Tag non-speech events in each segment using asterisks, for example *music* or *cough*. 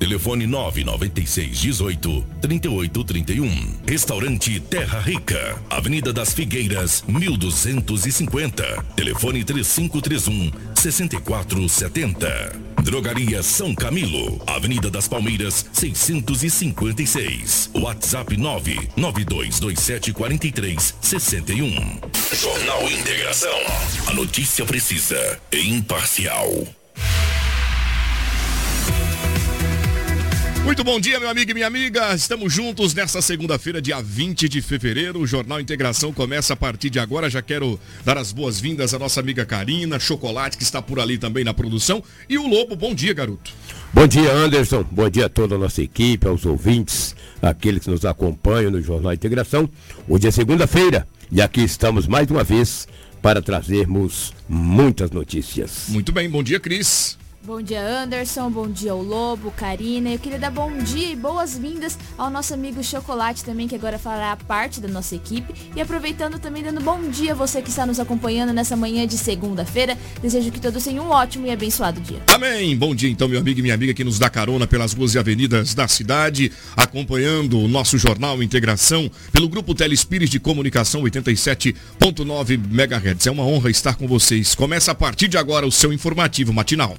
Telefone 996 18 38 31. Restaurante Terra Rica. Avenida das Figueiras, 1250. Telefone 3531 6470. Drogaria São Camilo. Avenida das Palmeiras, 656. WhatsApp 99227 43 61. Jornal Integração. A notícia precisa e imparcial. Muito bom dia, meu amigo e minha amiga. Estamos juntos nesta segunda-feira, dia 20 de fevereiro. O Jornal Integração começa a partir de agora. Já quero dar as boas-vindas à nossa amiga Karina, Chocolate, que está por ali também na produção. E o Lobo, bom dia, garoto. Bom dia, Anderson. Bom dia a toda a nossa equipe, aos ouvintes, aqueles que nos acompanham no Jornal Integração. Hoje é segunda-feira e aqui estamos mais uma vez para trazermos muitas notícias. Muito bem, bom dia, Cris. Bom dia, Anderson. Bom dia ao Lobo, Karina. Eu queria dar bom dia e boas-vindas ao nosso amigo Chocolate também, que agora fará parte da nossa equipe. E aproveitando também, dando bom dia a você que está nos acompanhando nessa manhã de segunda-feira. Desejo que todos tenham um ótimo e abençoado dia. Amém. Bom dia, então, meu amigo e minha amiga que nos dá carona pelas ruas e avenidas da cidade, acompanhando o nosso jornal Integração pelo Grupo Telespires de Comunicação 87.9 MHz. É uma honra estar com vocês. Começa a partir de agora o seu informativo matinal.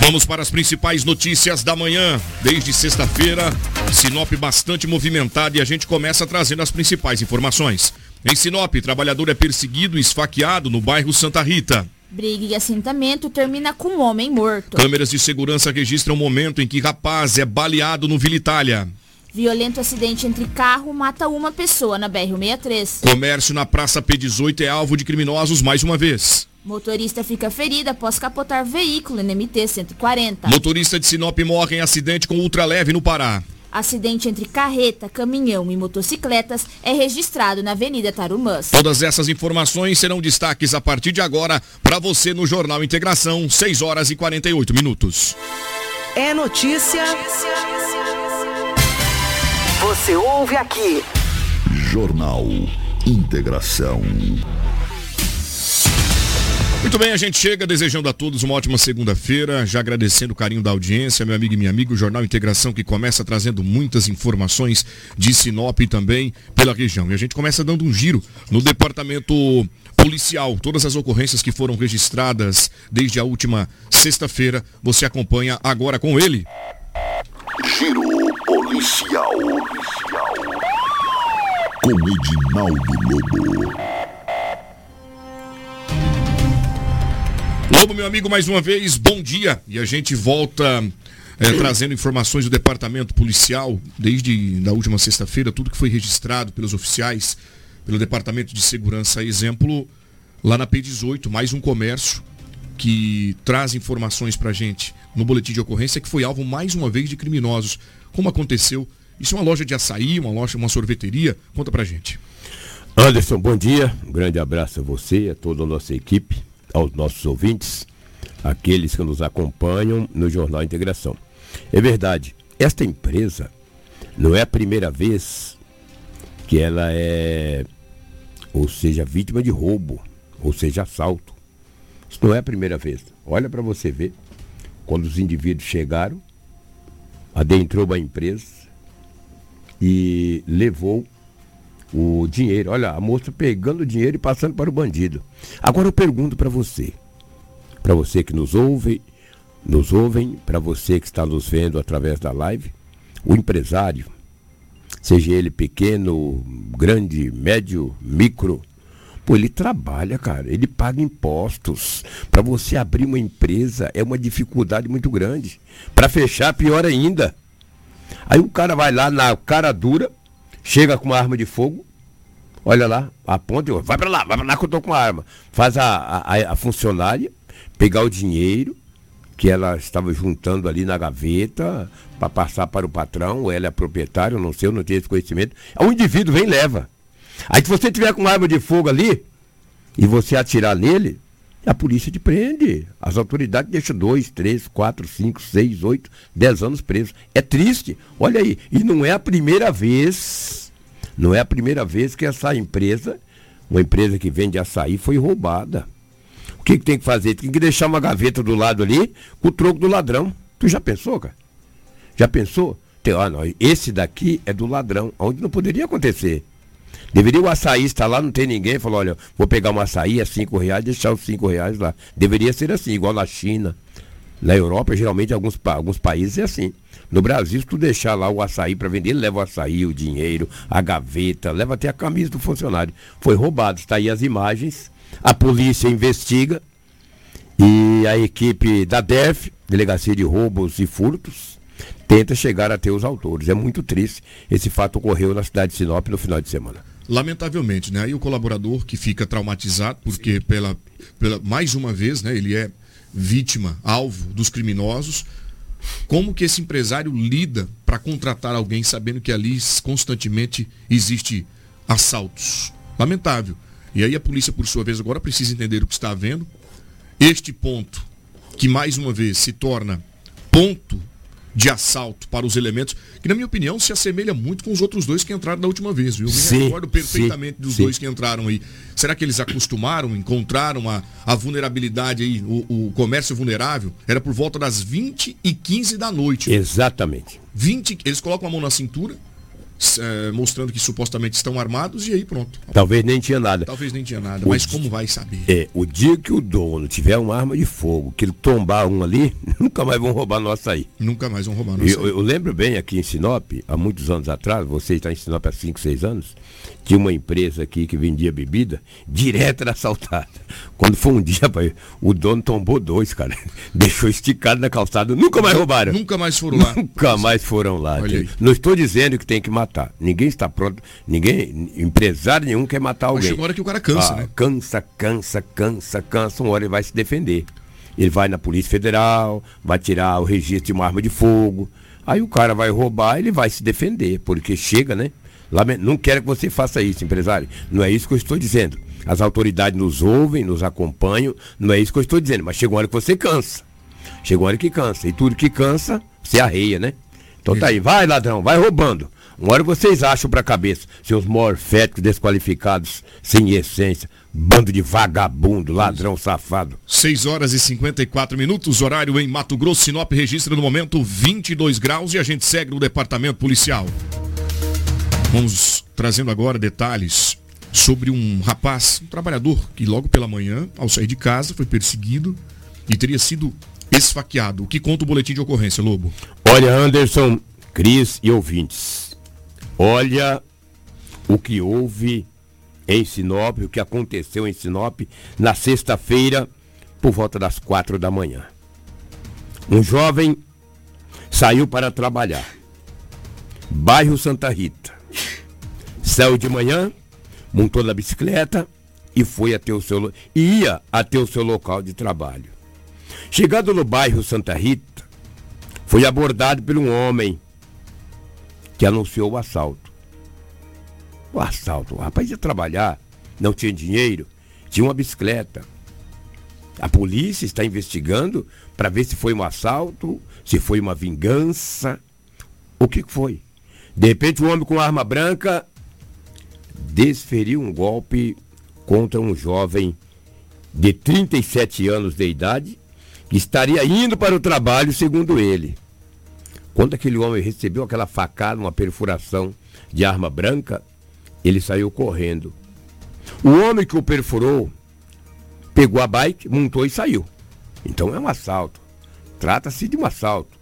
Vamos para as principais notícias da manhã. Desde sexta-feira, Sinop bastante movimentada e a gente começa trazendo as principais informações. Em Sinop, trabalhador é perseguido e esfaqueado no bairro Santa Rita. Briga e assentamento termina com um homem morto. Câmeras de segurança registram o momento em que rapaz é baleado no Vila Itália. Violento acidente entre carro mata uma pessoa na BR-63. Comércio na Praça P18 é alvo de criminosos mais uma vez. Motorista fica ferido após capotar veículo NMT 140. Motorista de Sinop morre em acidente com ultraleve no Pará. Acidente entre carreta, caminhão e motocicletas é registrado na Avenida Tarumãs. Todas essas informações serão destaques a partir de agora para você no Jornal Integração, 6 horas e 48 minutos. É notícia. Você ouve aqui. Jornal Integração. Muito bem, a gente chega desejando a todos uma ótima segunda-feira, já agradecendo o carinho da audiência, meu amigo e minha amiga, o Jornal Integração que começa trazendo muitas informações de Sinop e também pela região. E a gente começa dando um giro no departamento policial. Todas as ocorrências que foram registradas desde a última sexta-feira, você acompanha agora com ele. Giro policial. Com Edinaldo Lobo. Lobo, meu amigo, mais uma vez, bom dia. E a gente volta é, trazendo informações do departamento policial desde a última sexta-feira, tudo que foi registrado pelos oficiais, pelo departamento de segurança. Exemplo, lá na P18, mais um comércio que traz informações pra gente no boletim de ocorrência que foi alvo mais uma vez de criminosos. Como aconteceu? Isso é uma loja de açaí, uma loja, uma sorveteria? Conta pra gente. Anderson, bom dia. Um grande abraço a você, a toda a nossa equipe, aos nossos ouvintes, aqueles que nos acompanham no Jornal Integração. É verdade, esta empresa não é a primeira vez que ela é, ou seja, vítima de roubo, ou seja, assalto. Isso não é a primeira vez. Olha para você ver, quando os indivíduos chegaram, adentrou a empresa e levou o dinheiro. Olha, a moça pegando o dinheiro e passando para o bandido. Agora eu pergunto para você, para você que nos ouve, nos ouvem, para você que está nos vendo através da live, o empresário, seja ele pequeno, grande, médio, micro, pô, ele trabalha, cara, ele paga impostos. Para você abrir uma empresa é uma dificuldade muito grande. Para fechar, pior ainda. Aí o cara vai lá na cara dura, chega com uma arma de fogo, olha lá, aponta e vai para lá, vai para lá que eu tô com a arma. Faz a, a, a funcionária pegar o dinheiro, que ela estava juntando ali na gaveta para passar para o patrão, ela é proprietária, não sei, eu não tenho esse conhecimento. O indivíduo vem e leva. Aí se você tiver com uma arma de fogo ali e você atirar nele, a polícia te prende. As autoridades deixam dois, três, quatro, cinco, seis, oito, dez anos presos. É triste. Olha aí. E não é a primeira vez, não é a primeira vez que essa empresa, uma empresa que vende açaí, foi roubada. O que, que tem que fazer? Tem que deixar uma gaveta do lado ali com o troco do ladrão. Tu já pensou, cara? Já pensou? Tem, ah, não, esse daqui é do ladrão, onde não poderia acontecer. Deveria o açaí estar lá, não tem ninguém, falou, olha, vou pegar um açaí a cinco reais, deixar os cinco reais lá. Deveria ser assim, igual na China. Na Europa, geralmente, alguns, alguns países é assim. No Brasil, se tu deixar lá o açaí para vender, ele leva o açaí, o dinheiro, a gaveta, leva até a camisa do funcionário. Foi roubado, está aí as imagens a polícia investiga e a equipe da DEF, Delegacia de Roubos e Furtos, tenta chegar até os autores. É muito triste. Esse fato ocorreu na cidade de Sinop no final de semana. Lamentavelmente, né? Aí o colaborador que fica traumatizado, porque pela, pela mais uma vez, né, ele é vítima, alvo dos criminosos. Como que esse empresário lida para contratar alguém sabendo que ali constantemente existe assaltos? Lamentável. E aí a polícia, por sua vez, agora precisa entender o que está havendo. Este ponto, que mais uma vez se torna ponto de assalto para os elementos, que na minha opinião se assemelha muito com os outros dois que entraram da última vez, viu? Eu me sim, recordo perfeitamente sim, dos sim. dois que entraram aí. Será que eles acostumaram, encontraram a, a vulnerabilidade aí, o, o, comércio vulnerável? Era por volta das 20 e 15 da noite. Exatamente. 20, eles colocam a mão na cintura, é, mostrando que supostamente estão armados e aí pronto. Talvez nem tinha nada. Talvez nem tinha nada, o mas como vai saber? É, o dia que o dono tiver uma arma de fogo, que ele tombar um ali, *laughs* nunca mais vão roubar nosso aí. Nunca mais vão roubar nosso eu, eu, lembro bem aqui em Sinop, há muitos anos atrás, você está em Sinop há 5, 6 anos, tinha uma empresa aqui que vendia bebida, direto era assaltada. Quando foi um dia, pai, o dono tombou dois, cara. *laughs* Deixou esticado na calçada, nunca mais roubaram. Nunca mais foram lá. Nunca mais foram lá. Não estou dizendo que tem que matar. Ninguém está pronto, ninguém, empresário nenhum quer matar alguém. Mas chegou a hora que o cara cansa, ah, né? Cansa, cansa, cansa, cansa, uma hora ele vai se defender. Ele vai na Polícia Federal, vai tirar o registro de uma arma de fogo. Aí o cara vai roubar, ele vai se defender, porque chega, né? Não quero que você faça isso, empresário. Não é isso que eu estou dizendo. As autoridades nos ouvem, nos acompanham. Não é isso que eu estou dizendo. Mas chega uma hora que você cansa. Chega uma hora que cansa. E tudo que cansa, se arreia, né? Então tá aí, vai ladrão, vai roubando. Uma hora vocês acham pra cabeça, seus morféticos desqualificados, sem essência, bando de vagabundo, ladrão safado. 6 horas e 54 minutos, horário em Mato Grosso, Sinop registra no momento 22 graus e a gente segue no departamento policial. Vamos trazendo agora detalhes sobre um rapaz, um trabalhador, que logo pela manhã, ao sair de casa, foi perseguido e teria sido esfaqueado. O que conta o boletim de ocorrência, Lobo? Olha, Anderson, Cris e ouvintes, olha o que houve em Sinop, o que aconteceu em Sinop na sexta-feira, por volta das quatro da manhã. Um jovem saiu para trabalhar. Bairro Santa Rita. Saiu de manhã, montou na bicicleta e foi até o seu ia até o seu local de trabalho. Chegando no bairro Santa Rita, foi abordado por um homem que anunciou o assalto. O assalto, o rapaz ia trabalhar, não tinha dinheiro, tinha uma bicicleta. A polícia está investigando para ver se foi um assalto, se foi uma vingança. O que foi? De repente, um homem com arma branca desferiu um golpe contra um jovem de 37 anos de idade que estaria indo para o trabalho, segundo ele. Quando aquele homem recebeu aquela facada, uma perfuração de arma branca, ele saiu correndo. O homem que o perfurou pegou a bike, montou e saiu. Então é um assalto. Trata-se de um assalto.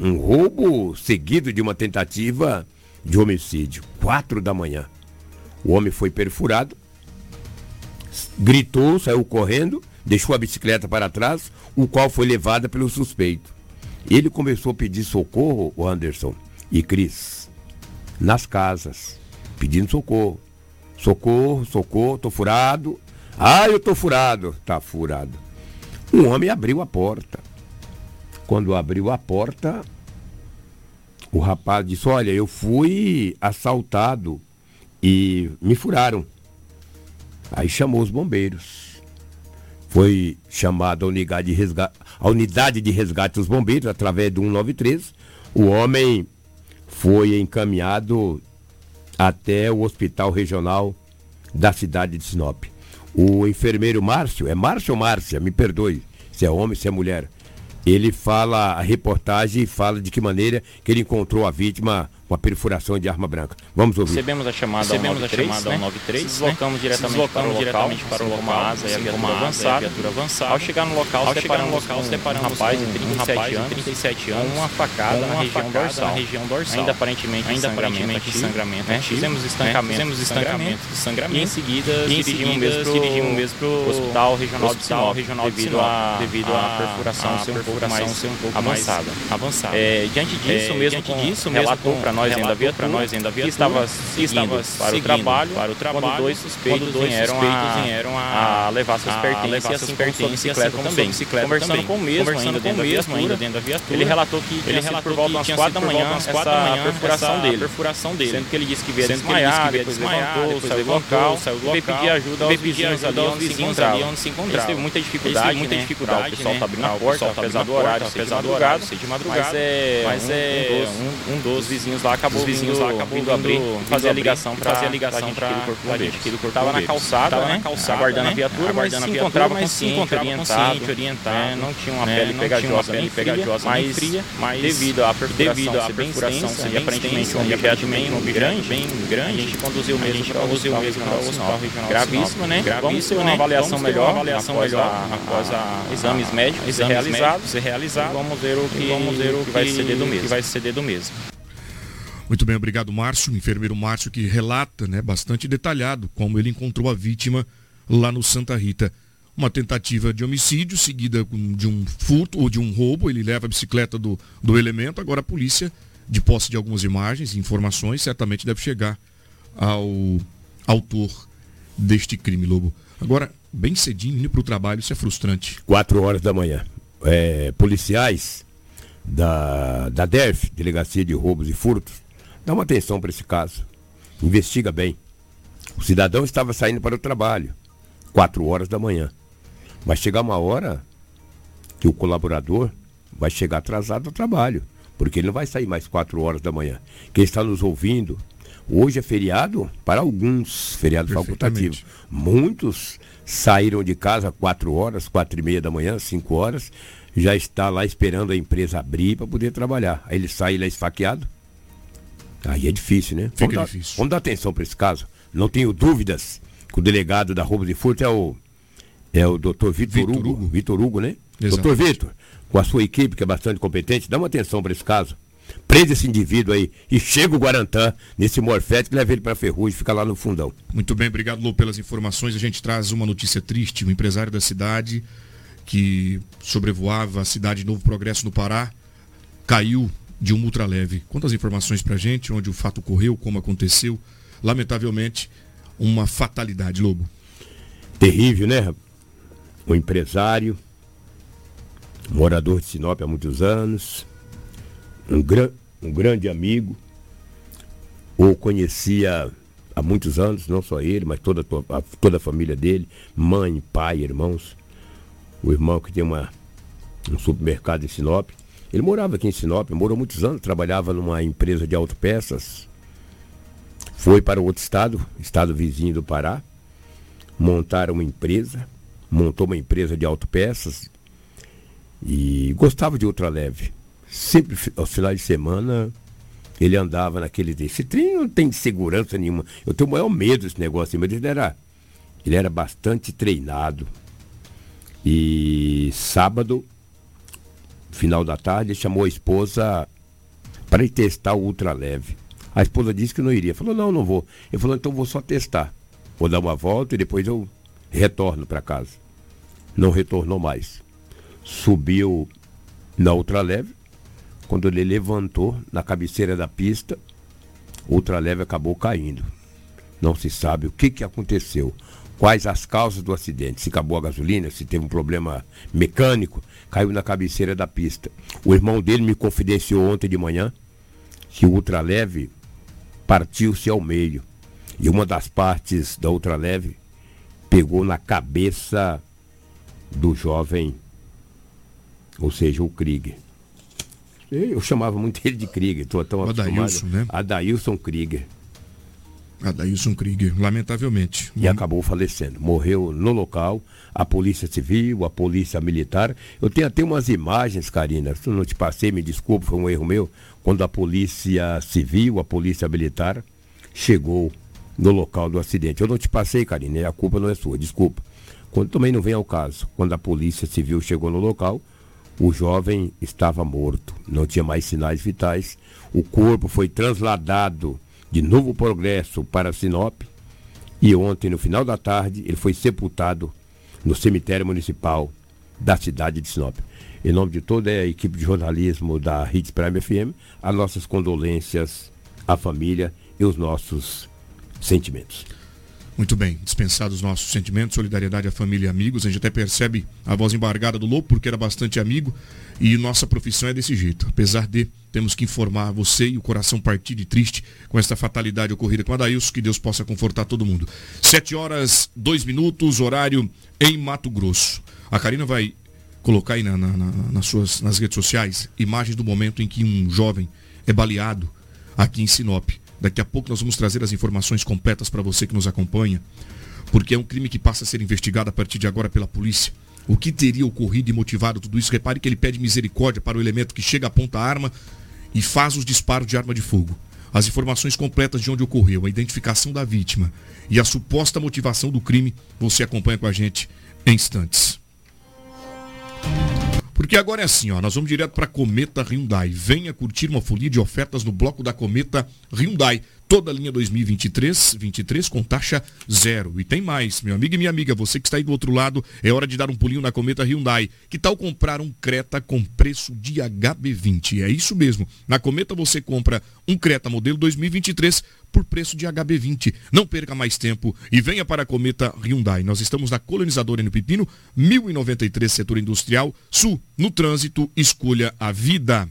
Um roubo seguido de uma tentativa de homicídio, quatro da manhã. O homem foi perfurado, gritou, saiu correndo, deixou a bicicleta para trás, o qual foi levada pelo suspeito. Ele começou a pedir socorro, o Anderson e Cris, nas casas, pedindo socorro. Socorro, socorro, tô furado. Ah, eu tô furado. Tá furado. Um homem abriu a porta. Quando abriu a porta, o rapaz disse: Olha, eu fui assaltado e me furaram. Aí chamou os bombeiros. Foi chamada a unidade de resgate, a unidade de resgate dos bombeiros através do 193. O homem foi encaminhado até o hospital regional da cidade de Sinop. O enfermeiro Márcio, é Márcio ou Márcia? Me perdoe, se é homem, se é mulher. Ele fala, a reportagem fala de que maneira que ele encontrou a vítima uma perfuração de arma branca. Vamos ouvir. Recebemos a chamada Recebemos ao 93, a chamada ao 93 né? deslocamos né? diretamente, deslocamos para, o diretamente local, para o local, asa e a viatura avançada. viatura avançada. Ao chegar no local, ao chegar no local, separamos um rapaz de 37 anos, 37 anos, uma facada na região dorsal, na região dorsal. Ainda aparentemente ainda aparentemente sangramento, né? Fizemos estancamento, fizemos estancamento de sangramento. E em seguida dirigimos mesmo para o hospital regional de Sinop, devido a devido à perfuração ser um pouco mais avançada. Avançada. Diante disso mesmo, disso mesmo relatou para nós ainda havia para nós ainda que estava seguindo para o trabalho para o trabalho quando dois suspeitos, dois vieram, a, vieram a, a levar seus pertences e assim pertences bicicleta também. bicicleta conversando também. com o mesmo conversando ainda, com dentro, mesmo ainda dentro da viatura. Ele relatou que ele relatou por volta das quatro da manhã essa perfuração dele. perfuração dele. Sendo que ele disse que veio desmaiar depois levantou saiu do local saiu do local. pedir ajuda aos vizinhos ali onde se encontrava teve muita dificuldade muita né? dificuldade o pessoal tá abrindo a porta apesar do horário apesar do horário ser de madrugada mas é um dos vizinhos lá acabou vizinhos lá acabou vindo abrir, fazer a ligação para fazer a ligação para a gente que ele cortava na calçada, tava né? na calçada, aguardando a viatura, aguardando a viatura, mas se encontrava consciente, orientado, não tinha uma pele pegajosa, pele pegajosa mais fria, mas devido à perfuração, à perfuração ser aparentemente um objeto bem grande, bem grande, a gente conduziu mesmo para o hospital regional gravíssimo, né? Vamos ter uma avaliação melhor, avaliação melhor após exames médicos realizados, realizados, vamos ver o que vamos ver o que vai ceder do mesmo, que vai ceder do mesmo. Muito bem, obrigado, Márcio, enfermeiro Márcio, que relata né, bastante detalhado como ele encontrou a vítima lá no Santa Rita. Uma tentativa de homicídio seguida de um furto ou de um roubo. Ele leva a bicicleta do, do elemento. Agora a polícia, de posse de algumas imagens e informações, certamente deve chegar ao autor deste crime, Lobo. Agora, bem cedinho, indo para o trabalho, isso é frustrante. Quatro horas da manhã. É, policiais da, da DERF, Delegacia de Roubos e Furtos, Dá uma atenção para esse caso. Investiga bem. O cidadão estava saindo para o trabalho, quatro horas da manhã. Vai chegar uma hora que o colaborador vai chegar atrasado ao trabalho, porque ele não vai sair mais quatro horas da manhã. Quem está nos ouvindo, hoje é feriado para alguns, feriado facultativo. Muitos saíram de casa quatro horas, quatro e meia da manhã, cinco horas, já está lá esperando a empresa abrir para poder trabalhar. Aí ele sai lá esfaqueado, Aí é difícil, né? Fica vamos dar, difícil. Vamos dar atenção para esse caso. Não tenho dúvidas que o delegado da roubo de furto é o, é o doutor Vitor Hugo. Hugo. Vitor Hugo, né? Doutor Vitor, com a sua equipe, que é bastante competente, dá uma atenção para esse caso. Prende esse indivíduo aí e chega o Guarantã nesse morfete que leva ele para Ferrugem e fica lá no fundão. Muito bem, obrigado, Lô, pelas informações. A gente traz uma notícia triste. Um empresário da cidade que sobrevoava a cidade de Novo Progresso no Pará caiu de um ultraleve. Quantas informações para gente, onde o fato ocorreu, como aconteceu. Lamentavelmente, uma fatalidade, Lobo. Terrível, né? Um empresário, morador de Sinop há muitos anos, um, gran, um grande amigo, ou conhecia há muitos anos, não só ele, mas toda a, toda a família dele, mãe, pai, irmãos. O irmão que tem uma, um supermercado em Sinop ele morava aqui em Sinop, morou muitos anos, trabalhava numa empresa de autopeças. Foi para outro estado, estado vizinho do Pará, montaram uma empresa, montou uma empresa de autopeças e gostava de ultraleve. Sempre aos finais de semana ele andava naquele. Esse trem não tem segurança nenhuma. Eu tenho o maior medo desse negócio, mas ele era, ele era bastante treinado. E sábado final da tarde, chamou a esposa para ir testar o ultraleve. A esposa disse que não iria. Falou, não, não vou. Ele falou, então vou só testar. Vou dar uma volta e depois eu retorno para casa. Não retornou mais. Subiu na ultraleve. Quando ele levantou na cabeceira da pista, o ultraleve acabou caindo. Não se sabe o que, que aconteceu, quais as causas do acidente, se acabou a gasolina, se teve um problema mecânico, caiu na cabeceira da pista. O irmão dele me confidenciou ontem de manhã que o ultraleve partiu-se ao meio. E uma das partes da ultraleve pegou na cabeça do jovem, ou seja, o Krieger. Eu chamava muito ele de Krieger, estou tão acostumado. Adailson, né? Adailson Krieger. Adailson Krieger, lamentavelmente. E acabou falecendo. Morreu no local, a polícia civil, a polícia militar. Eu tenho até umas imagens, Karina, se eu não te passei, me desculpe, foi um erro meu, quando a polícia civil, a polícia militar, chegou no local do acidente. Eu não te passei, Karina, a culpa não é sua, desculpa. Quando também não vem ao caso, quando a polícia civil chegou no local, o jovem estava morto, não tinha mais sinais vitais. O corpo foi transladado de Novo Progresso para Sinop e ontem, no final da tarde, ele foi sepultado no cemitério municipal da cidade de Sinop. Em nome de toda a equipe de jornalismo da Hits Prime FM, as nossas condolências à família e os nossos sentimentos. Muito bem, dispensados os nossos sentimentos, solidariedade à família e amigos. A gente até percebe a voz embargada do Lobo, porque era bastante amigo. E nossa profissão é desse jeito. Apesar de temos que informar você e o coração partido e triste com esta fatalidade ocorrida com a Daílson, que Deus possa confortar todo mundo. Sete horas, dois minutos, horário em Mato Grosso. A Karina vai colocar aí na, na, na, nas, suas, nas redes sociais imagens do momento em que um jovem é baleado aqui em Sinop. Daqui a pouco nós vamos trazer as informações completas para você que nos acompanha, porque é um crime que passa a ser investigado a partir de agora pela polícia. O que teria ocorrido e motivado tudo isso? Repare que ele pede misericórdia para o elemento que chega, aponta a arma e faz os disparos de arma de fogo. As informações completas de onde ocorreu, a identificação da vítima e a suposta motivação do crime, você acompanha com a gente em instantes. Porque agora é assim, ó, nós vamos direto para Cometa Hyundai. Venha curtir uma folia de ofertas no bloco da Cometa Hyundai. Toda a linha 2023, 23 com taxa zero. E tem mais, meu amigo e minha amiga, você que está aí do outro lado, é hora de dar um pulinho na Cometa Hyundai. Que tal comprar um Creta com preço de HB20? É isso mesmo. Na Cometa você compra um Creta modelo 2023 por preço de HB20. Não perca mais tempo e venha para a Cometa Hyundai. Nós estamos na Colonizadora no Pepino, 1093 Setor Industrial Sul. No trânsito, escolha a vida.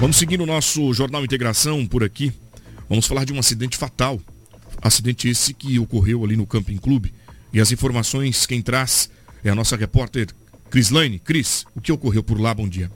Vamos seguir o nosso Jornal Integração por aqui. Vamos falar de um acidente fatal. Acidente esse que ocorreu ali no Camping Clube. E as informações quem traz é a nossa repórter Cris Lane. Cris, o que ocorreu por lá? Bom dia.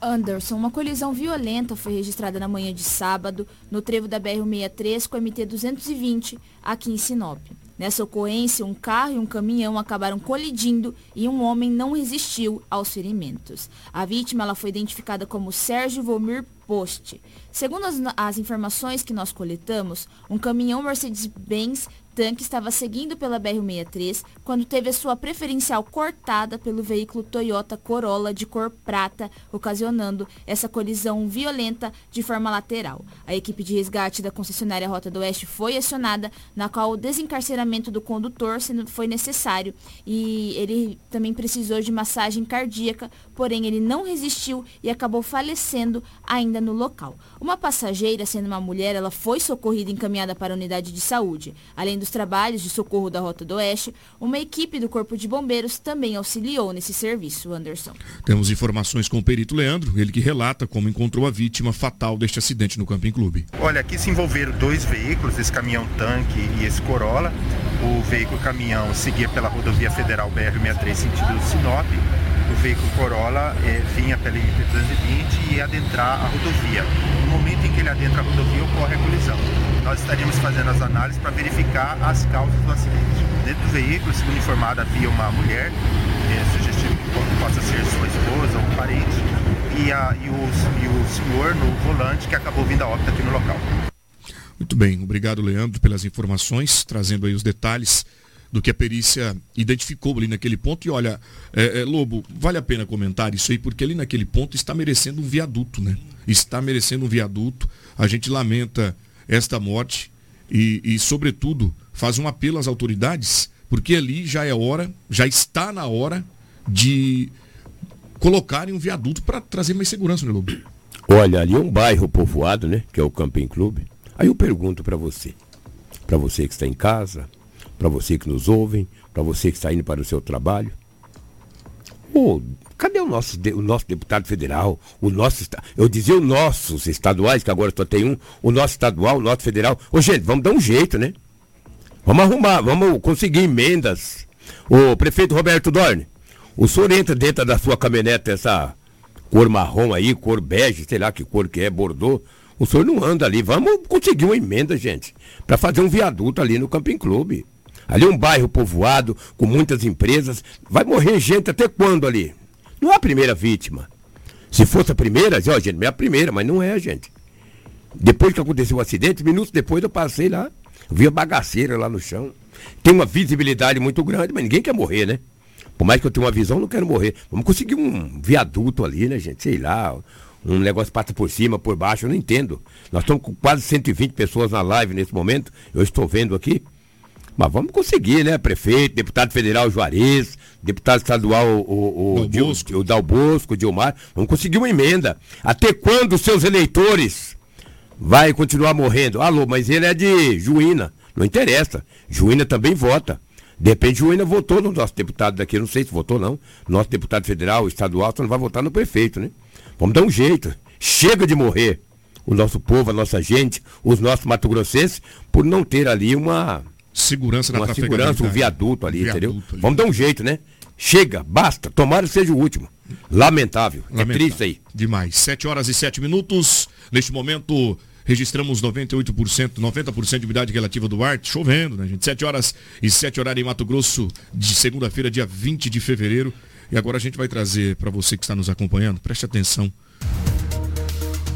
Anderson, uma colisão violenta foi registrada na manhã de sábado no trevo da BR-163 com a MT-220 aqui em Sinop. Nessa ocorrência, um carro e um caminhão acabaram colidindo e um homem não resistiu aos ferimentos. A vítima ela foi identificada como Sérgio Vomir Post. Segundo as, as informações que nós coletamos, um caminhão Mercedes-Benz tanque estava seguindo pela BR-63 quando teve a sua preferencial cortada pelo veículo Toyota Corolla de cor prata, ocasionando essa colisão violenta de forma lateral. A equipe de resgate da concessionária Rota do Oeste foi acionada, na qual o desencarceramento do condutor foi necessário e ele também precisou de massagem cardíaca, porém ele não resistiu e acabou falecendo ainda no local. Uma passageira, sendo uma mulher, ela foi socorrida e encaminhada para a unidade de saúde. Além dos trabalhos de socorro da Rota do Oeste, uma equipe do Corpo de Bombeiros também auxiliou nesse serviço, Anderson. Temos informações com o perito Leandro, ele que relata como encontrou a vítima fatal deste acidente no Camping Clube. Olha, aqui se envolveram dois veículos, esse caminhão tanque e esse Corolla. O veículo caminhão seguia pela rodovia federal BR-63 sentido Sinop. O veículo Corolla eh, vinha pela MP-320 e ia adentrar a rodovia. No momento em que ele adentra a rodovia, ocorre a colisão nós estaríamos fazendo as análises para verificar as causas do acidente. Dentro do veículo, segundo informado, havia uma mulher, é, sugestivo que possa ser sua esposa ou parente, e, a, e, o, e o senhor no volante que acabou vindo a óbito aqui no local. Muito bem, obrigado Leandro pelas informações, trazendo aí os detalhes do que a perícia identificou ali naquele ponto. E olha, é, é, Lobo, vale a pena comentar isso aí, porque ali naquele ponto está merecendo um viaduto, né? Está merecendo um viaduto. A gente lamenta esta morte e, e sobretudo, faz um apelo às autoridades, porque ali já é hora, já está na hora de colocarem um viaduto para trazer mais segurança, né, Lobo? Olha, ali é um bairro povoado, né? Que é o Camping Clube. Aí eu pergunto para você, para você que está em casa, para você que nos ouve, para você que está indo para o seu trabalho. Oh, cadê o nosso, o nosso deputado federal? O nosso, eu dizia os nossos estaduais, que agora só tem um, o nosso estadual, o nosso federal. Ô gente, vamos dar um jeito, né? Vamos arrumar, vamos conseguir emendas. O prefeito Roberto Dorne, o senhor entra dentro da sua caminhonete, essa cor marrom aí, cor bege, sei lá que cor que é, bordô. O senhor não anda ali. Vamos conseguir uma emenda, gente, para fazer um viaduto ali no Camping Clube. Ali é um bairro povoado, com muitas empresas. Vai morrer gente até quando ali? Não é a primeira vítima. Se fosse a primeira, ó, gente, é a primeira, mas não é, gente. Depois que aconteceu o acidente, minutos depois eu passei lá, vi a bagaceira lá no chão. Tem uma visibilidade muito grande, mas ninguém quer morrer, né? Por mais que eu tenha uma visão, não quero morrer. Vamos conseguir um viaduto ali, né, gente? Sei lá, um negócio passa por cima, por baixo, eu não entendo. Nós estamos com quase 120 pessoas na live nesse momento, eu estou vendo aqui. Mas vamos conseguir, né? Prefeito, deputado federal Juarez, deputado estadual o, o, Dal Bosco. o Dal Bosco, Dilmar. Vamos conseguir uma emenda. Até quando seus eleitores vai continuar morrendo? Alô, mas ele é de Juína. Não interessa. Juína também vota. De repente, Juína votou no nosso deputado daqui. não sei se votou, não. Nosso deputado federal, estadual, só não vai votar no prefeito, né? Vamos dar um jeito. Chega de morrer o nosso povo, a nossa gente, os nossos mato-grossenses, por não ter ali uma segurança uma segurança, um viaduto ali, viaduto entendeu? Ali. Vamos dar um jeito, né? Chega, basta. Tomara que seja o último. Lamentável. Lamentável. É triste aí. Demais. 7 horas e 7 minutos. Neste momento, registramos 98%, 90% de umidade relativa do ar, chovendo, né, gente? 7 horas e 7 horário em Mato Grosso, de segunda-feira, dia 20 de fevereiro. E agora a gente vai trazer para você que está nos acompanhando, preste atenção.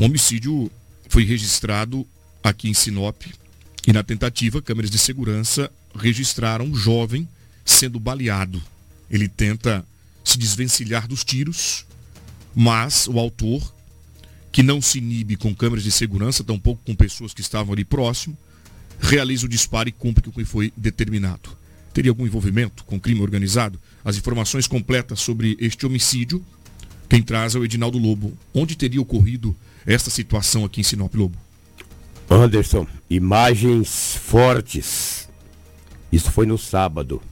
Um homicídio foi registrado aqui em Sinop e na tentativa, câmeras de segurança registraram um jovem sendo baleado. Ele tenta se desvencilhar dos tiros, mas o autor, que não se inibe com câmeras de segurança, tampouco com pessoas que estavam ali próximo, realiza o disparo e cumpre o que foi determinado teria algum envolvimento com crime organizado? As informações completas sobre este homicídio, quem traz é o Edinaldo Lobo. Onde teria ocorrido esta situação aqui em Sinop Lobo? Anderson, imagens fortes. Isso foi no sábado.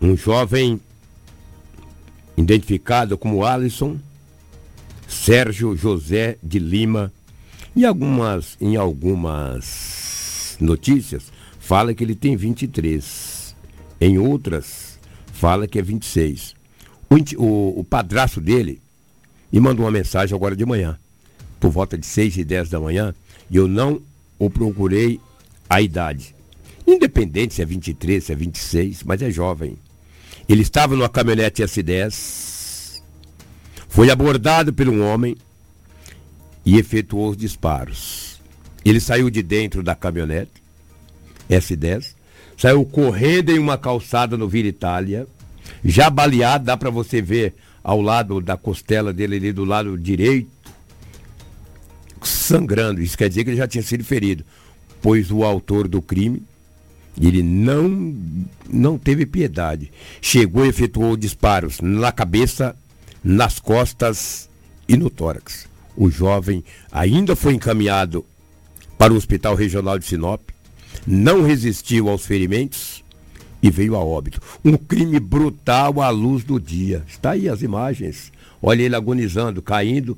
Um jovem identificado como Alisson Sérgio José de Lima, em algumas, em algumas notícias, fala que ele tem 23. Em outras, fala que é 26. O, o, o padrasto dele me mandou uma mensagem agora de manhã, por volta de 6 e 10 da manhã, e eu não o procurei a idade. Independente se é 23, se é 26, mas é jovem. Ele estava numa caminhonete S10, foi abordado por um homem e efetuou os disparos. Ele saiu de dentro da caminhonete, S10, saiu correndo em uma calçada no Vila Itália, já baleado, dá para você ver ao lado da costela dele ali do lado direito, sangrando. Isso quer dizer que ele já tinha sido ferido, pois o autor do crime, ele não, não teve piedade. Chegou e efetuou disparos na cabeça, nas costas e no tórax. O jovem ainda foi encaminhado para o Hospital Regional de Sinop, não resistiu aos ferimentos e veio a óbito. Um crime brutal à luz do dia. Está aí as imagens. Olha ele agonizando, caindo.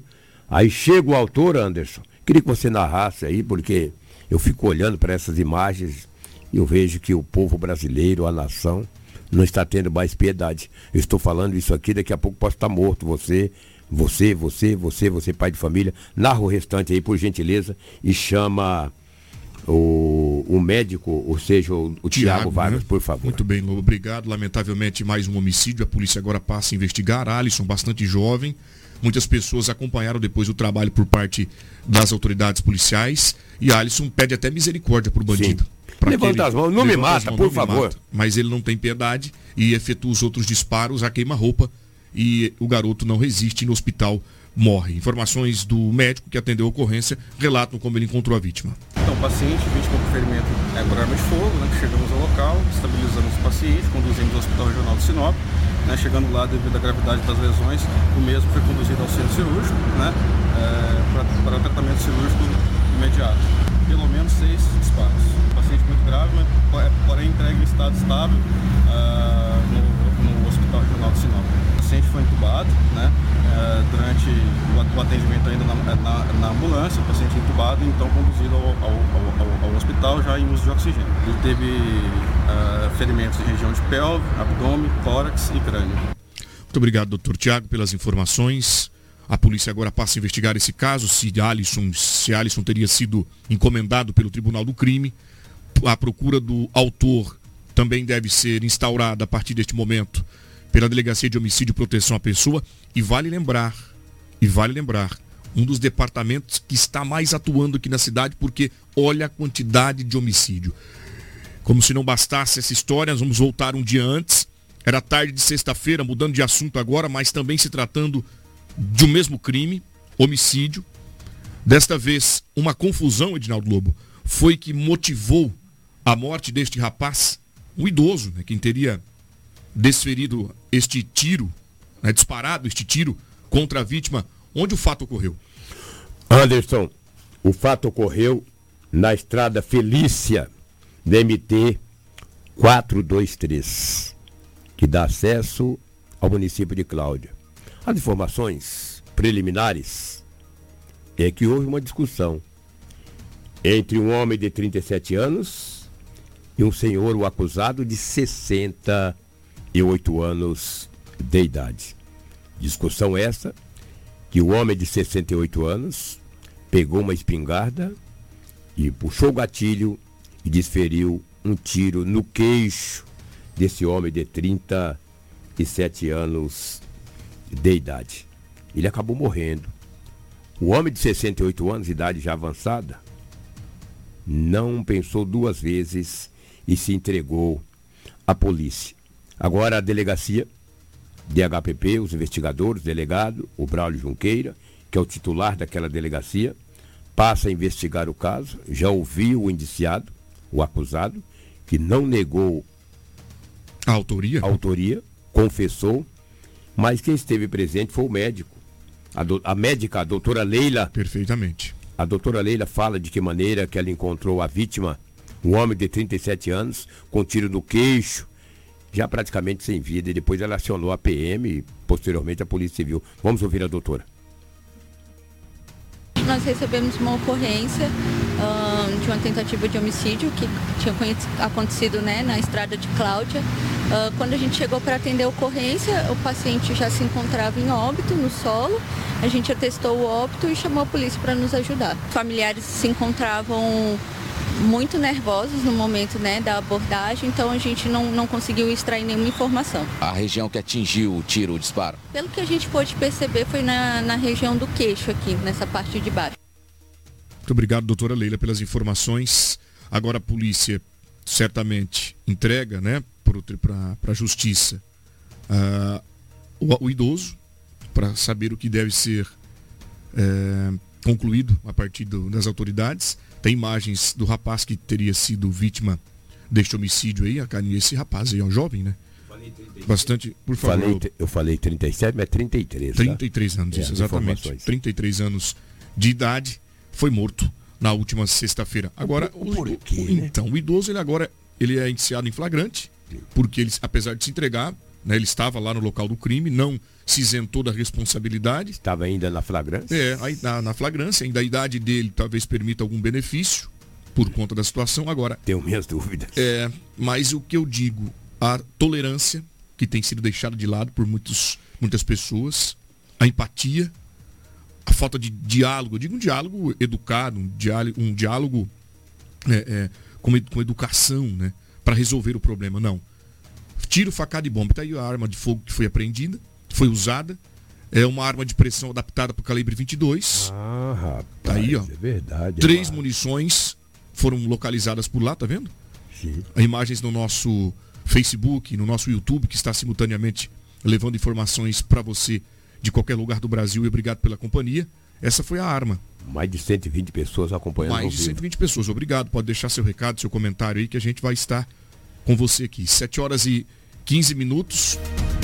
Aí chega o autor, Anderson. Queria que você narrasse aí, porque eu fico olhando para essas imagens e eu vejo que o povo brasileiro, a nação, não está tendo mais piedade. Eu estou falando isso aqui, daqui a pouco posso estar morto. Você, você, você, você, você, pai de família. Narra o restante aí, por gentileza, e chama o, o médico, ou seja, o, o Tiago Vargas, né? por favor. Muito bem, obrigado. Lamentavelmente, mais um homicídio. A polícia agora passa a investigar. Alisson, bastante jovem. Muitas pessoas acompanharam depois o trabalho por parte das autoridades policiais. E Alisson pede até misericórdia para o bandido. Levanta as mãos, não me mata, mãos, por favor. mata. Mas ele não tem piedade e efetua os outros disparos a queima-roupa e o garoto não resiste no hospital morre. Informações do médico que atendeu a ocorrência relatam como ele encontrou a vítima. Então, o paciente, vítima com ferimento é, por arma de fogo, né, chegamos ao local, estabilizamos o paciente, conduzimos ao Hospital Regional de Sinop. Né, chegando lá, devido à gravidade das lesões, o mesmo foi conduzido ao centro cirúrgico né, é, para tratamento cirúrgico imediato. Pelo menos seis disparos. O paciente muito grave, mas, porém entregue em estado estável uh, no, no Hospital Regional de Sinop. O paciente foi entubado, né? Uh, durante o atendimento ainda na, na, na, ambulância, o paciente entubado, então conduzido ao, ao, ao, ao, hospital já em uso de oxigênio. Ele teve uh, ferimentos em região de pelve, abdômen, tórax e crânio. Muito obrigado, doutor Tiago, pelas informações. A polícia agora passa a investigar esse caso, se Alisson, se Alisson teria sido encomendado pelo Tribunal do Crime. A procura do autor também deve ser instaurada a partir deste momento pela Delegacia de Homicídio e Proteção à Pessoa. E vale lembrar, e vale lembrar, um dos departamentos que está mais atuando aqui na cidade, porque olha a quantidade de homicídio. Como se não bastasse essa história, nós vamos voltar um dia antes. Era tarde de sexta-feira, mudando de assunto agora, mas também se tratando de um mesmo crime, homicídio. Desta vez, uma confusão, Edinaldo Lobo, foi que motivou a morte deste rapaz, um idoso, né, quem teria desferido este tiro, né, disparado este tiro contra a vítima. Onde o fato ocorreu? Anderson, o fato ocorreu na estrada Felícia, DMT 423, que dá acesso ao município de Cláudia. As informações preliminares é que houve uma discussão entre um homem de 37 anos e um senhor, o acusado, de 68 anos de idade. Discussão essa que o homem de 68 anos pegou uma espingarda e puxou o gatilho e desferiu um tiro no queixo desse homem de 37 anos de idade. Ele acabou morrendo. O homem de 68 anos, idade já avançada, não pensou duas vezes e se entregou à polícia. Agora a delegacia de HPP, os investigadores, o delegado, o Braulio Junqueira, que é o titular daquela delegacia, passa a investigar o caso, já ouviu o indiciado, o acusado, que não negou a autoria, a autoria confessou mas quem esteve presente foi o médico. A, do, a médica, a doutora Leila. Perfeitamente. A doutora Leila fala de que maneira que ela encontrou a vítima, um homem de 37 anos, com tiro no queixo, já praticamente sem vida, e depois ela acionou a PM e posteriormente a Polícia Civil. Vamos ouvir a doutora nós recebemos uma ocorrência de uma tentativa de homicídio que tinha acontecido né, na estrada de Cláudia. Uh, quando a gente chegou para atender a ocorrência, o paciente já se encontrava em óbito no solo. A gente atestou o óbito e chamou a polícia para nos ajudar. Familiares se encontravam muito nervosos no momento né, da abordagem, então a gente não, não conseguiu extrair nenhuma informação. A região que atingiu o tiro, o disparo? Pelo que a gente pôde perceber, foi na, na região do queixo aqui, nessa parte de baixo. Muito obrigado, doutora Leila, pelas informações. Agora a polícia certamente entrega né, para a justiça uh, o, o, idoso para saber o que deve ser uh, concluído a partir do, das autoridades tem imagens do rapaz que teria sido vítima deste homicídio aí, a carne esse rapaz aí é um jovem, né? Bastante, por favor. Falei, eu falei 37, mas 33. 33 tá? anos, é, isso, exatamente. 33 anos de idade, foi morto na última sexta-feira. Agora, o, por quê, o, né? então, o idoso ele agora ele é indiciado em flagrante, porque ele, apesar de se entregar, né, ele estava lá no local do crime, não se isentou da responsabilidade. Estava ainda na flagrância? É, aí, na, na flagrância, ainda a idade dele talvez permita algum benefício por conta da situação. Agora. Tenho minhas dúvidas. É, mas o que eu digo, a tolerância que tem sido deixada de lado por muitos, muitas pessoas, a empatia, a falta de diálogo, eu digo um diálogo educado, um diálogo, um diálogo é, é, com, com educação, né? Para resolver o problema. Não. Tiro, facada e bomba. Está aí a arma de fogo que foi apreendida foi usada. É uma arma de pressão adaptada para o calibre 22. Ah, rapaz, tá aí, ó. É verdade. Três munições foram localizadas por lá, tá vendo? Sim. Imagens no nosso Facebook, no nosso YouTube, que está simultaneamente levando informações para você de qualquer lugar do Brasil. E obrigado pela companhia. Essa foi a arma. Mais de 120 pessoas acompanhando. Mais de 120 pessoas. Obrigado. Pode deixar seu recado, seu comentário aí, que a gente vai estar com você aqui. 7 horas e 15 minutos.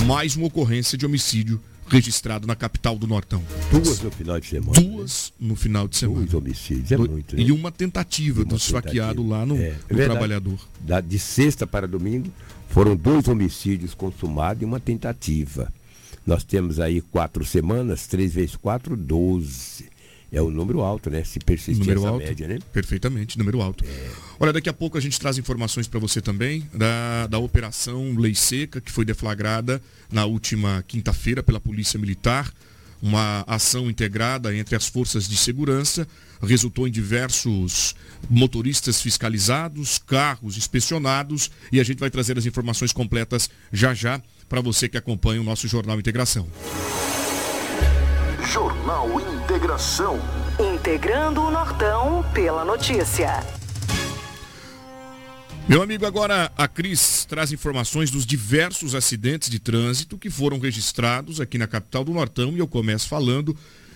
Mais uma ocorrência de homicídio registrado na capital do Nortão. Duas no final de semana. Duas né? no final de semana. Dois homicídios, é muito. Né? E uma tentativa uma do esfaqueado lá no, é, no é trabalhador. Da, de sexta para domingo, foram dois homicídios consumados e uma tentativa. Nós temos aí quatro semanas, três vezes quatro, doze. É um número alto, né? Se persistir número essa alto, média, né? Perfeitamente, número alto. É. Olha, daqui a pouco a gente traz informações para você também da, da Operação Lei Seca, que foi deflagrada na última quinta-feira pela Polícia Militar. Uma ação integrada entre as forças de segurança resultou em diversos motoristas fiscalizados, carros inspecionados e a gente vai trazer as informações completas já já para você que acompanha o nosso Jornal Integração. Jornal Integração. Integrando o Nortão pela notícia. Meu amigo, agora a Cris traz informações dos diversos acidentes de trânsito que foram registrados aqui na capital do Nortão e eu começo falando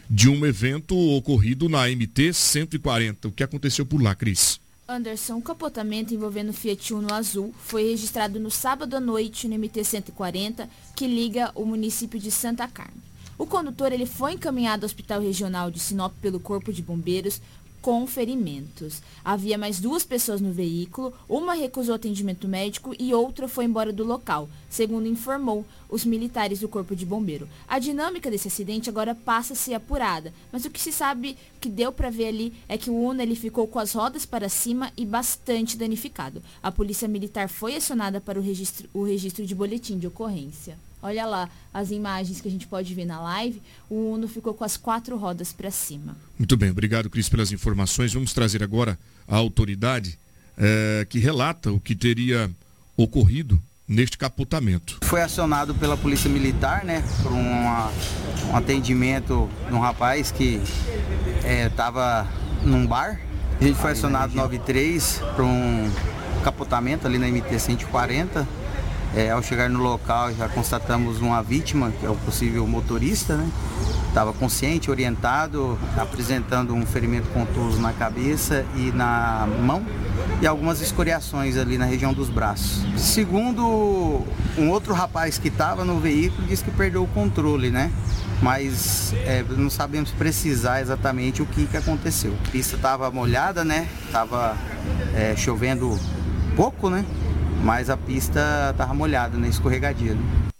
de um evento ocorrido na MT 140. O que aconteceu por lá, Cris? Anderson, um capotamento envolvendo Fiat Uno azul foi registrado no sábado à noite no MT 140, que liga o município de Santa Carmen. O condutor ele foi encaminhado ao Hospital Regional de Sinop pelo Corpo de Bombeiros, com ferimentos. Havia mais duas pessoas no veículo, uma recusou atendimento médico e outra foi embora do local, segundo informou os militares do Corpo de Bombeiro. A dinâmica desse acidente agora passa a ser apurada, mas o que se sabe que deu para ver ali é que o Uno ele ficou com as rodas para cima e bastante danificado. A polícia militar foi acionada para o registro, o registro de boletim de ocorrência. Olha lá as imagens que a gente pode ver na live. O Uno ficou com as quatro rodas para cima. Muito bem, obrigado, Cris, pelas informações. Vamos trazer agora a autoridade é, que relata o que teria ocorrido neste capotamento. Foi acionado pela Polícia Militar, né, por uma, um atendimento de um rapaz que estava é, num bar. A gente foi acionado 93 para um capotamento ali na MT 140 é, ao chegar no local já constatamos uma vítima, que é o possível motorista, né? Estava consciente, orientado, apresentando um ferimento contuso na cabeça e na mão e algumas escoriações ali na região dos braços. Segundo um outro rapaz que estava no veículo, disse que perdeu o controle, né? Mas é, não sabemos precisar exatamente o que, que aconteceu. A pista estava molhada, né? Estava é, chovendo pouco, né? Mas a pista estava molhada, né, escorregadia. Né?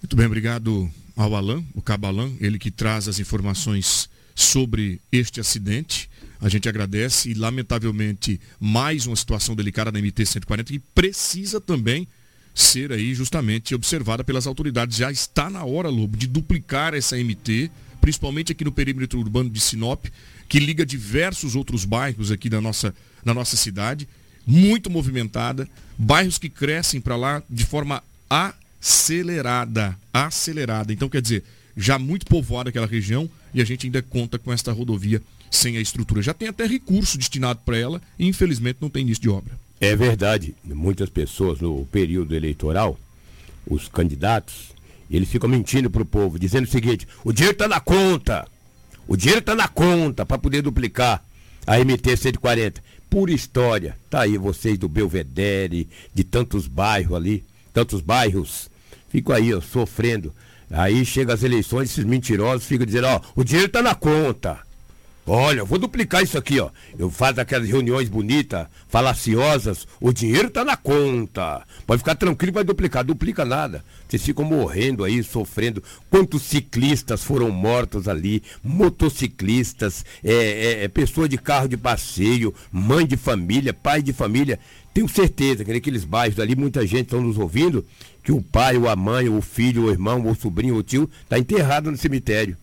Muito bem, obrigado ao Alan, o Cabalan, ele que traz as informações sobre este acidente. A gente agradece e, lamentavelmente, mais uma situação delicada na MT-140 que precisa também ser aí justamente observada pelas autoridades. Já está na hora, Lobo, de duplicar essa MT, principalmente aqui no perímetro urbano de Sinop, que liga diversos outros bairros aqui da nossa, da nossa cidade muito movimentada, bairros que crescem para lá de forma acelerada, acelerada. Então, quer dizer, já muito povoada aquela região e a gente ainda conta com esta rodovia sem a estrutura. Já tem até recurso destinado para ela e infelizmente não tem início de obra. É verdade. Muitas pessoas no período eleitoral, os candidatos, eles ficam mentindo para o povo, dizendo o seguinte: o dinheiro está na conta, o dinheiro está na conta para poder duplicar a MT 140 pura história. Tá aí vocês do Belvedere, de tantos bairros ali, tantos bairros. Fico aí, ó, sofrendo. Aí chega as eleições, esses mentirosos ficam dizendo, ó, o dinheiro tá na conta. Olha, eu vou duplicar isso aqui, ó. Eu faço aquelas reuniões bonitas, falaciosas. O dinheiro tá na conta. Pode ficar tranquilo, vai duplicar. Duplica nada. Vocês ficam morrendo aí, sofrendo. Quantos ciclistas foram mortos ali? Motociclistas, é, é, é pessoa de carro de passeio, mãe de família, pai de família. Tenho certeza que naqueles bairros ali, muita gente está nos ouvindo, que o pai, ou a mãe, ou o filho, ou o irmão, ou o sobrinho, ou o tio, está enterrado no cemitério.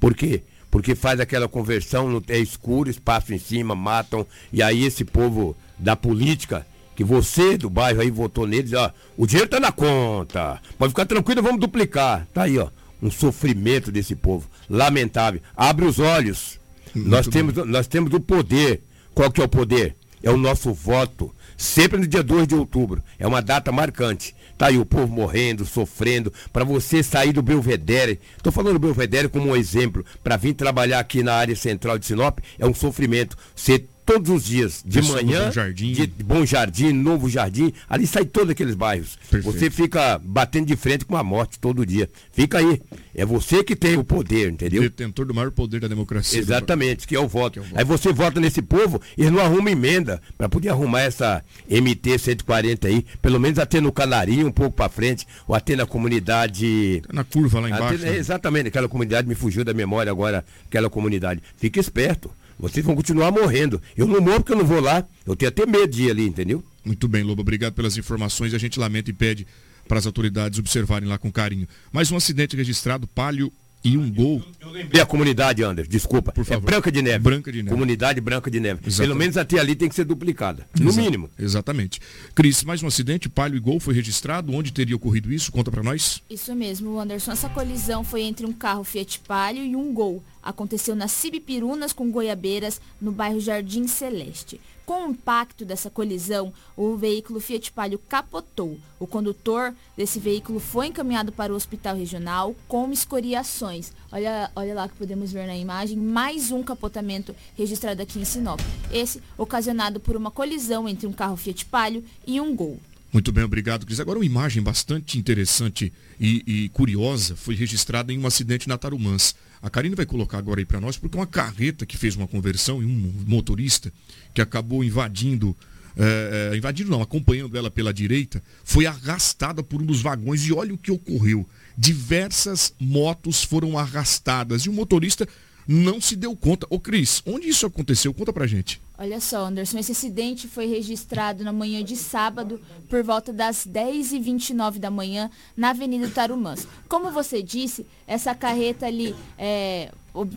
Por quê? Porque faz aquela conversão, é escuro, espaço em cima, matam, e aí esse povo da política, que você do bairro aí votou neles, ó, o dinheiro tá na conta, pode ficar tranquilo, vamos duplicar. Tá aí, ó, um sofrimento desse povo, lamentável. Abre os olhos. nós temos, nós temos o poder. Qual que é o poder? é o nosso voto. Sempre no dia 2 de outubro. É uma data marcante. Tá aí o povo morrendo, sofrendo, para você sair do Belvedere. Estou falando do Belvedere como um exemplo. Para vir trabalhar aqui na área central de Sinop, é um sofrimento. Você todos os dias, de Pessoa manhã, Bom Jardim. de Bom Jardim, Novo Jardim, ali sai todos aqueles bairros. Perfeito. Você fica batendo de frente com a morte todo dia. Fica aí. É você que tem o poder, entendeu? Detentor do maior poder da democracia. Exatamente, que é o voto. É o voto. Aí você vota nesse povo e não arruma emenda para poder arrumar essa MT 140 aí, pelo menos até no Canarinho, um pouco para frente, ou até na comunidade. Na curva lá embaixo. Até, né? Exatamente, aquela comunidade me fugiu da memória agora, aquela comunidade. Fique esperto. Vocês vão continuar morrendo. Eu não morro porque eu não vou lá. Eu tenho até medo de ir ali, entendeu? Muito bem, Lobo. Obrigado pelas informações. A gente lamenta e pede para as autoridades observarem lá com carinho. Mais um acidente registrado, Palio e um gol. Eu, lembrei a comunidade, Anderson, desculpa. Por é favor. É Branca de Neve. Branca de Neve. Comunidade Branca de Neve. Exatamente. Pelo menos até ali tem que ser duplicada. No Exa mínimo. Exatamente. Cris, mais um acidente, Palio e Gol foi registrado. Onde teria ocorrido isso? Conta para nós. Isso mesmo, Anderson. Essa colisão foi entre um carro Fiat Palio e um Gol. Aconteceu na Cibipirunas com Goiabeiras, no bairro Jardim Celeste. Com o impacto dessa colisão, o veículo Fiat Palio capotou. O condutor desse veículo foi encaminhado para o hospital regional com escoriações. Olha, olha lá que podemos ver na imagem, mais um capotamento registrado aqui em Sinop. Esse ocasionado por uma colisão entre um carro Fiat Palio e um Gol. Muito bem, obrigado, Cris. Agora uma imagem bastante interessante e, e curiosa foi registrada em um acidente na Tarumãs. A Karine vai colocar agora aí para nós, porque uma carreta que fez uma conversão e um motorista que acabou invadindo, é, invadindo não, acompanhando ela pela direita, foi arrastada por um dos vagões e olha o que ocorreu. Diversas motos foram arrastadas e o motorista não se deu conta. Ô Cris, onde isso aconteceu? Conta pra gente. Olha só, Anderson, esse acidente foi registrado na manhã de sábado, por volta das 10h29 da manhã, na Avenida Tarumãs. Como você disse, essa carreta ali, é,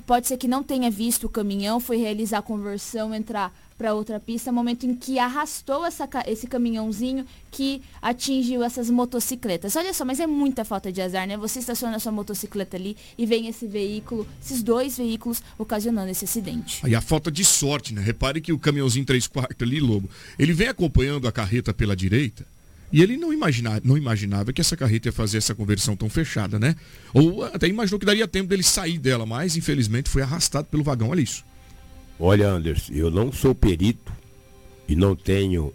pode ser que não tenha visto o caminhão, foi realizar a conversão, entrar para outra pista, momento em que arrastou essa, esse caminhãozinho que atingiu essas motocicletas. Olha só, mas é muita falta de azar, né? Você estaciona sua motocicleta ali e vem esse veículo, esses dois veículos ocasionando esse acidente. Aí a falta de sorte, né? Repare que o caminhãozinho 3 quartos ali, Lobo, ele vem acompanhando a carreta pela direita, e ele não imaginava, não imaginava que essa carreta ia fazer essa conversão tão fechada, né? Ou até imaginou que daria tempo dele sair dela, mas infelizmente foi arrastado pelo vagão. Olha isso. Olha, Anderson, eu não sou perito e não tenho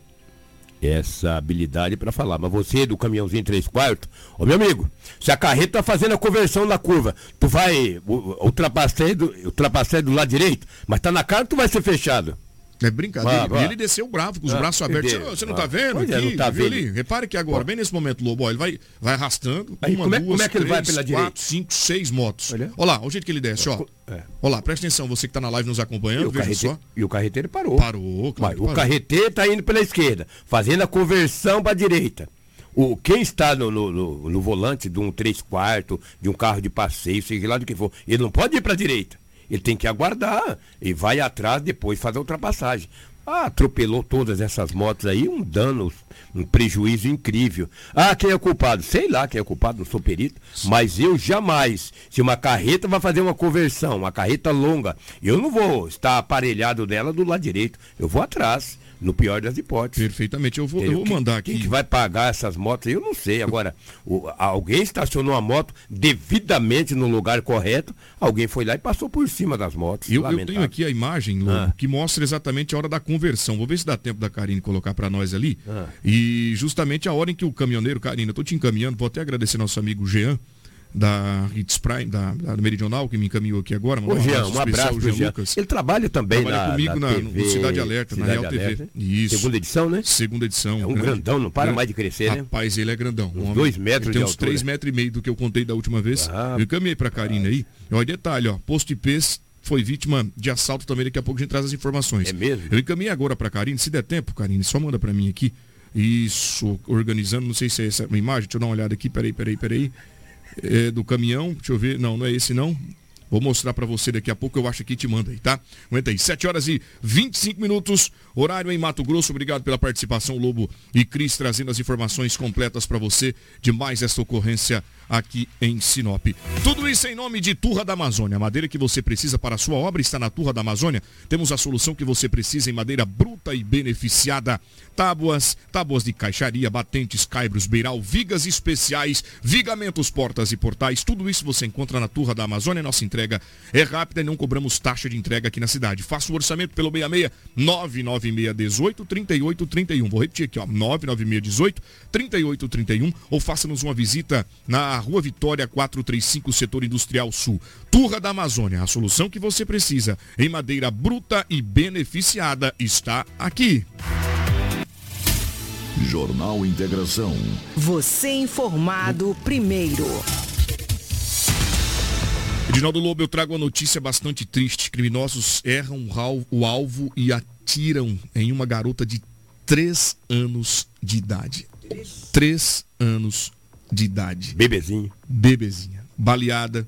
essa habilidade para falar. Mas você do caminhãozinho 3 quartos, ô meu amigo, se a carreta tá fazendo a conversão na curva, tu vai ultrapassar do, ultrapassar do lado direito, mas tá na cara, tu vai ser fechado. É brincadeira. Ah, ele desceu bravo, com os ah, braços abertos. Você não tá vendo? Aqui, é, não tá vendo. Ali? Repare que agora, bem nesse momento, Lobo, ó, ele vai, vai arrastando. Aí, uma, como, é, duas, como é que ele vai pela quatro, direita? cinco, seis motos. Olha. Olha lá, o jeito que ele desce, ó. É. Olha lá, presta atenção, você que tá na live nos acompanhando, veja só. E o carreteiro parou. Parou, claro. Mas, o carreteiro tá indo pela esquerda, fazendo a conversão pra direita. O, quem está no, no, no, no volante de um 3 quartos, de um carro de passeio, seja lá do que for, ele não pode ir para a direita. Ele tem que aguardar e vai atrás depois fazer a ultrapassagem. Ah, atropelou todas essas motos aí, um dano, um prejuízo incrível. Ah, quem é culpado? Sei lá quem é culpado, não sou perito, mas eu jamais, se uma carreta vai fazer uma conversão, uma carreta longa, eu não vou estar aparelhado dela do lado direito, eu vou atrás no pior das hipóteses. Perfeitamente, eu vou, eu vou mandar aqui. Quem que vai pagar essas motos? Eu não sei. Agora, o, alguém estacionou a moto devidamente no lugar correto, alguém foi lá e passou por cima das motos. Eu, eu tenho aqui a imagem, Lobo, ah. que mostra exatamente a hora da conversão. Vou ver se dá tempo da Karine colocar para nós ali. Ah. E justamente a hora em que o caminhoneiro, Karine, eu tô te encaminhando, vou até agradecer nosso amigo Jean da Hits Prime, da, da Meridional, que me encaminhou aqui agora. Ô, Jean, um abraço pro Jean. Lucas. Ele trabalha também trabalha na, comigo na, TV, no Cidade Alerta, Cidade na Real Alerta. TV. Isso. Segunda edição, né? Segunda edição. É um grande. grandão, não para mais de crescer, né? Rapaz, ele é grandão. Uns um dois metros tem uns três metros e meio do que eu contei da última vez. Ah, eu encaminhei pra Karina aí. Olha, detalhe, ó, posto IP foi vítima de assalto também, daqui a pouco a gente traz as informações. É mesmo? Eu encaminhei agora pra Karine, se der tempo, Karine, só manda pra mim aqui. Isso, organizando, não sei se é essa imagem, deixa eu dar uma olhada aqui, peraí, peraí, peraí é, do caminhão. Deixa eu ver. Não, não é esse não. Vou mostrar para você daqui a pouco, eu acho que te manda aí, tá? Aguenta aí, 7 horas e 25 minutos, horário em Mato Grosso. Obrigado pela participação, Lobo e Cris, trazendo as informações completas para você de mais esta ocorrência aqui em Sinop. Tudo isso em nome de Turra da Amazônia. A madeira que você precisa para a sua obra está na Turra da Amazônia. Temos a solução que você precisa em madeira bruta e beneficiada. Tábuas, tábuas de caixaria, batentes, caibros, beiral, vigas especiais, vigamentos, portas e portais. Tudo isso você encontra na Turra da Amazônia. Nossa entrega é rápida e não cobramos taxa de entrega aqui na cidade. Faça o orçamento pelo 66 99618 3831. Vou repetir aqui, ó, 99618 3831 ou faça-nos uma visita na Rua Vitória 435, setor industrial sul. Turra da Amazônia, a solução que você precisa em madeira bruta e beneficiada está aqui. Jornal Integração. Você informado primeiro. Edinaldo Lobo, eu trago uma notícia bastante triste. Criminosos erram o alvo e atiram em uma garota de 3 anos de idade. 3 anos de idade. Bebezinho. Bebezinha. Baleada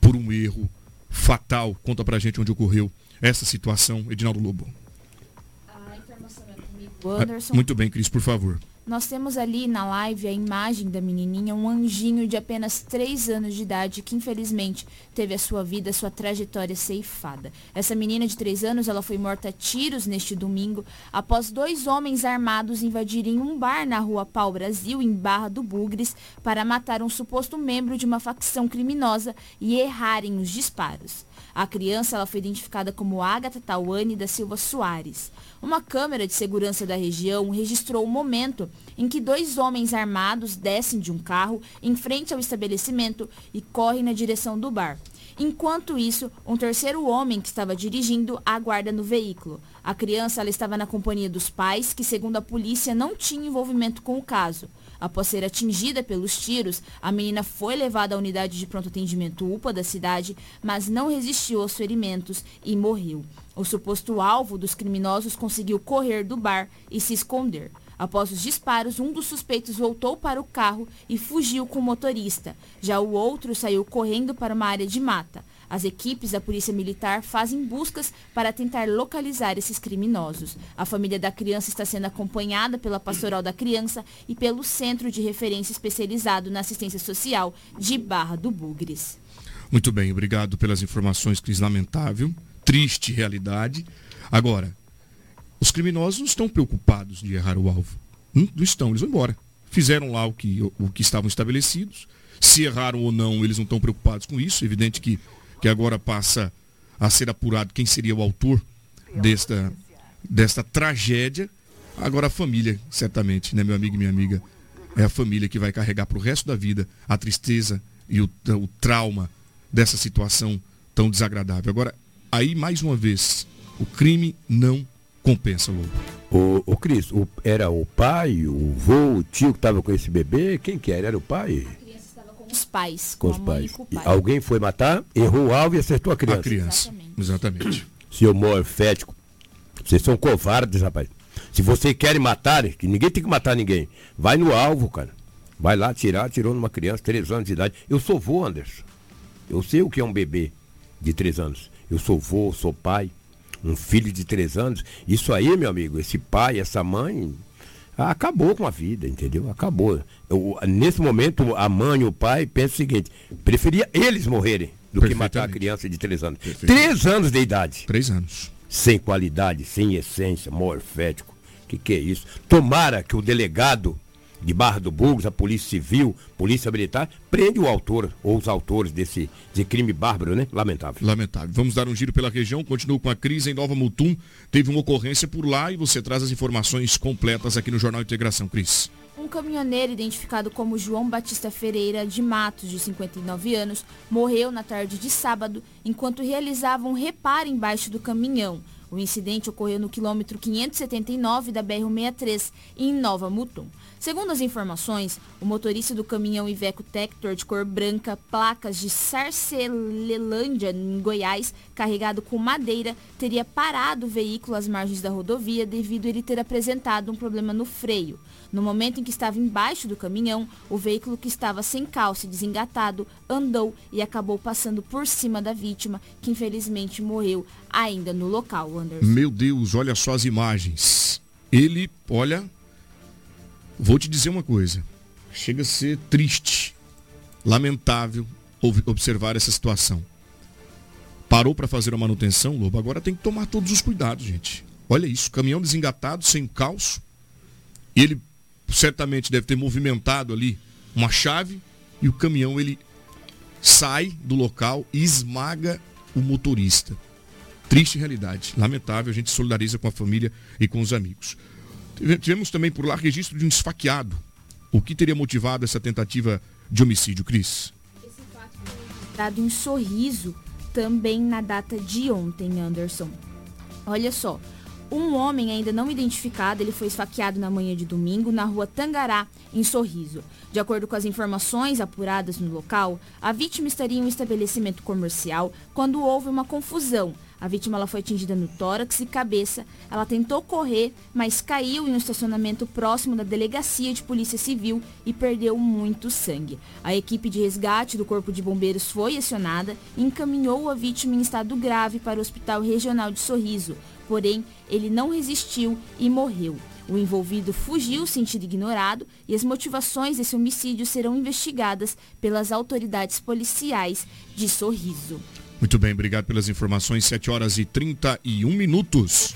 por um erro fatal. Conta pra gente onde ocorreu essa situação, Edinaldo Lobo. A informação é comigo, Anderson. Ah, muito bem, Cris, por favor. Nós temos ali na live a imagem da menininha, um anjinho de apenas 3 anos de idade que infelizmente teve a sua vida, a sua trajetória ceifada. Essa menina de 3 anos, ela foi morta a tiros neste domingo após dois homens armados invadirem um bar na rua Pau Brasil, em Barra do Bugres, para matar um suposto membro de uma facção criminosa e errarem os disparos. A criança ela foi identificada como Agatha Tawane da Silva Soares. Uma câmera de segurança da região registrou o momento em que dois homens armados descem de um carro em frente ao estabelecimento e correm na direção do bar. Enquanto isso, um terceiro homem que estava dirigindo aguarda no veículo. A criança estava na companhia dos pais, que segundo a polícia não tinha envolvimento com o caso. Após ser atingida pelos tiros, a menina foi levada à unidade de pronto atendimento UPA da cidade, mas não resistiu aos ferimentos e morreu. O suposto alvo dos criminosos conseguiu correr do bar e se esconder. Após os disparos, um dos suspeitos voltou para o carro e fugiu com o motorista. Já o outro saiu correndo para uma área de mata. As equipes da Polícia Militar fazem buscas para tentar localizar esses criminosos. A família da criança está sendo acompanhada pela Pastoral da Criança e pelo Centro de Referência Especializado na Assistência Social de Barra do Bugres. Muito bem, obrigado pelas informações, Cris. Lamentável, triste realidade. Agora, os criminosos não estão preocupados de errar o alvo. Não estão, eles vão embora. Fizeram lá o que, o que estavam estabelecidos. Se erraram ou não, eles não estão preocupados com isso. É evidente que que agora passa a ser apurado quem seria o autor desta, desta tragédia. Agora a família, certamente, né, meu amigo e minha amiga, é a família que vai carregar para o resto da vida a tristeza e o, o trauma dessa situação tão desagradável. Agora, aí mais uma vez, o crime não compensa, Lobo. O, o Cris, o, era o pai, o vô, o tio que estava com esse bebê? Quem que era? Era o pai? Os pais. Com, com os pais. Com. Alguém foi matar, errou o alvo e acertou a criança. A criança. Exatamente. Exatamente. Senhor morfético, vocês são covardes, rapaz. Se vocês querem matar, que ninguém tem que matar ninguém, vai no alvo, cara. Vai lá tirar, tirou numa criança, três anos de idade. Eu sou vô, Anderson. Eu sei o que é um bebê de três anos. Eu sou vô, sou pai, um filho de três anos. Isso aí, meu amigo, esse pai, essa mãe, acabou com a vida, entendeu? Acabou. Eu, nesse momento, a mãe e o pai pensam o seguinte: preferia eles morrerem do que matar a criança de três anos. Três anos de idade. Três anos. Sem qualidade, sem essência, morfético. Que que é isso? Tomara que o delegado de Barra do Burgos, a Polícia Civil, Polícia Militar, prende o autor ou os autores desse de crime bárbaro, né? Lamentável. Lamentável. Vamos dar um giro pela região, continuo com a crise em Nova Mutum. Teve uma ocorrência por lá e você traz as informações completas aqui no Jornal Integração, Cris. Um caminhoneiro identificado como João Batista Ferreira de Matos, de 59 anos, morreu na tarde de sábado enquanto realizava um reparo embaixo do caminhão. O incidente ocorreu no quilômetro 579 da BR-163, em Nova Mutum. Segundo as informações, o motorista do caminhão Iveco Tector de cor branca, placas de Sarcelelândia, em Goiás, carregado com madeira, teria parado o veículo às margens da rodovia devido ele ter apresentado um problema no freio. No momento em que estava embaixo do caminhão, o veículo que estava sem calça e desengatado andou e acabou passando por cima da vítima, que infelizmente morreu ainda no local, Anderson. Meu Deus, olha só as imagens. Ele, olha, Vou te dizer uma coisa. Chega a ser triste, lamentável observar essa situação. Parou para fazer a manutenção, Lobo, agora tem que tomar todos os cuidados, gente. Olha isso, caminhão desengatado, sem calço. Ele certamente deve ter movimentado ali uma chave e o caminhão ele sai do local e esmaga o motorista. Triste realidade, lamentável, a gente solidariza com a família e com os amigos. Tivemos também por lá registro de um esfaqueado. O que teria motivado essa tentativa de homicídio, Cris? Esse fato foi registrado em Sorriso, também na data de ontem, Anderson. Olha só, um homem ainda não identificado, ele foi esfaqueado na manhã de domingo na rua Tangará, em Sorriso. De acordo com as informações apuradas no local, a vítima estaria em um estabelecimento comercial quando houve uma confusão. A vítima ela foi atingida no tórax e cabeça. Ela tentou correr, mas caiu em um estacionamento próximo da delegacia de polícia civil e perdeu muito sangue. A equipe de resgate do Corpo de Bombeiros foi acionada e encaminhou a vítima em estado grave para o Hospital Regional de Sorriso porém ele não resistiu e morreu. O envolvido fugiu sentido ignorado e as motivações desse homicídio serão investigadas pelas autoridades policiais de Sorriso. Muito bem, obrigado pelas informações. 7 horas e 31 minutos.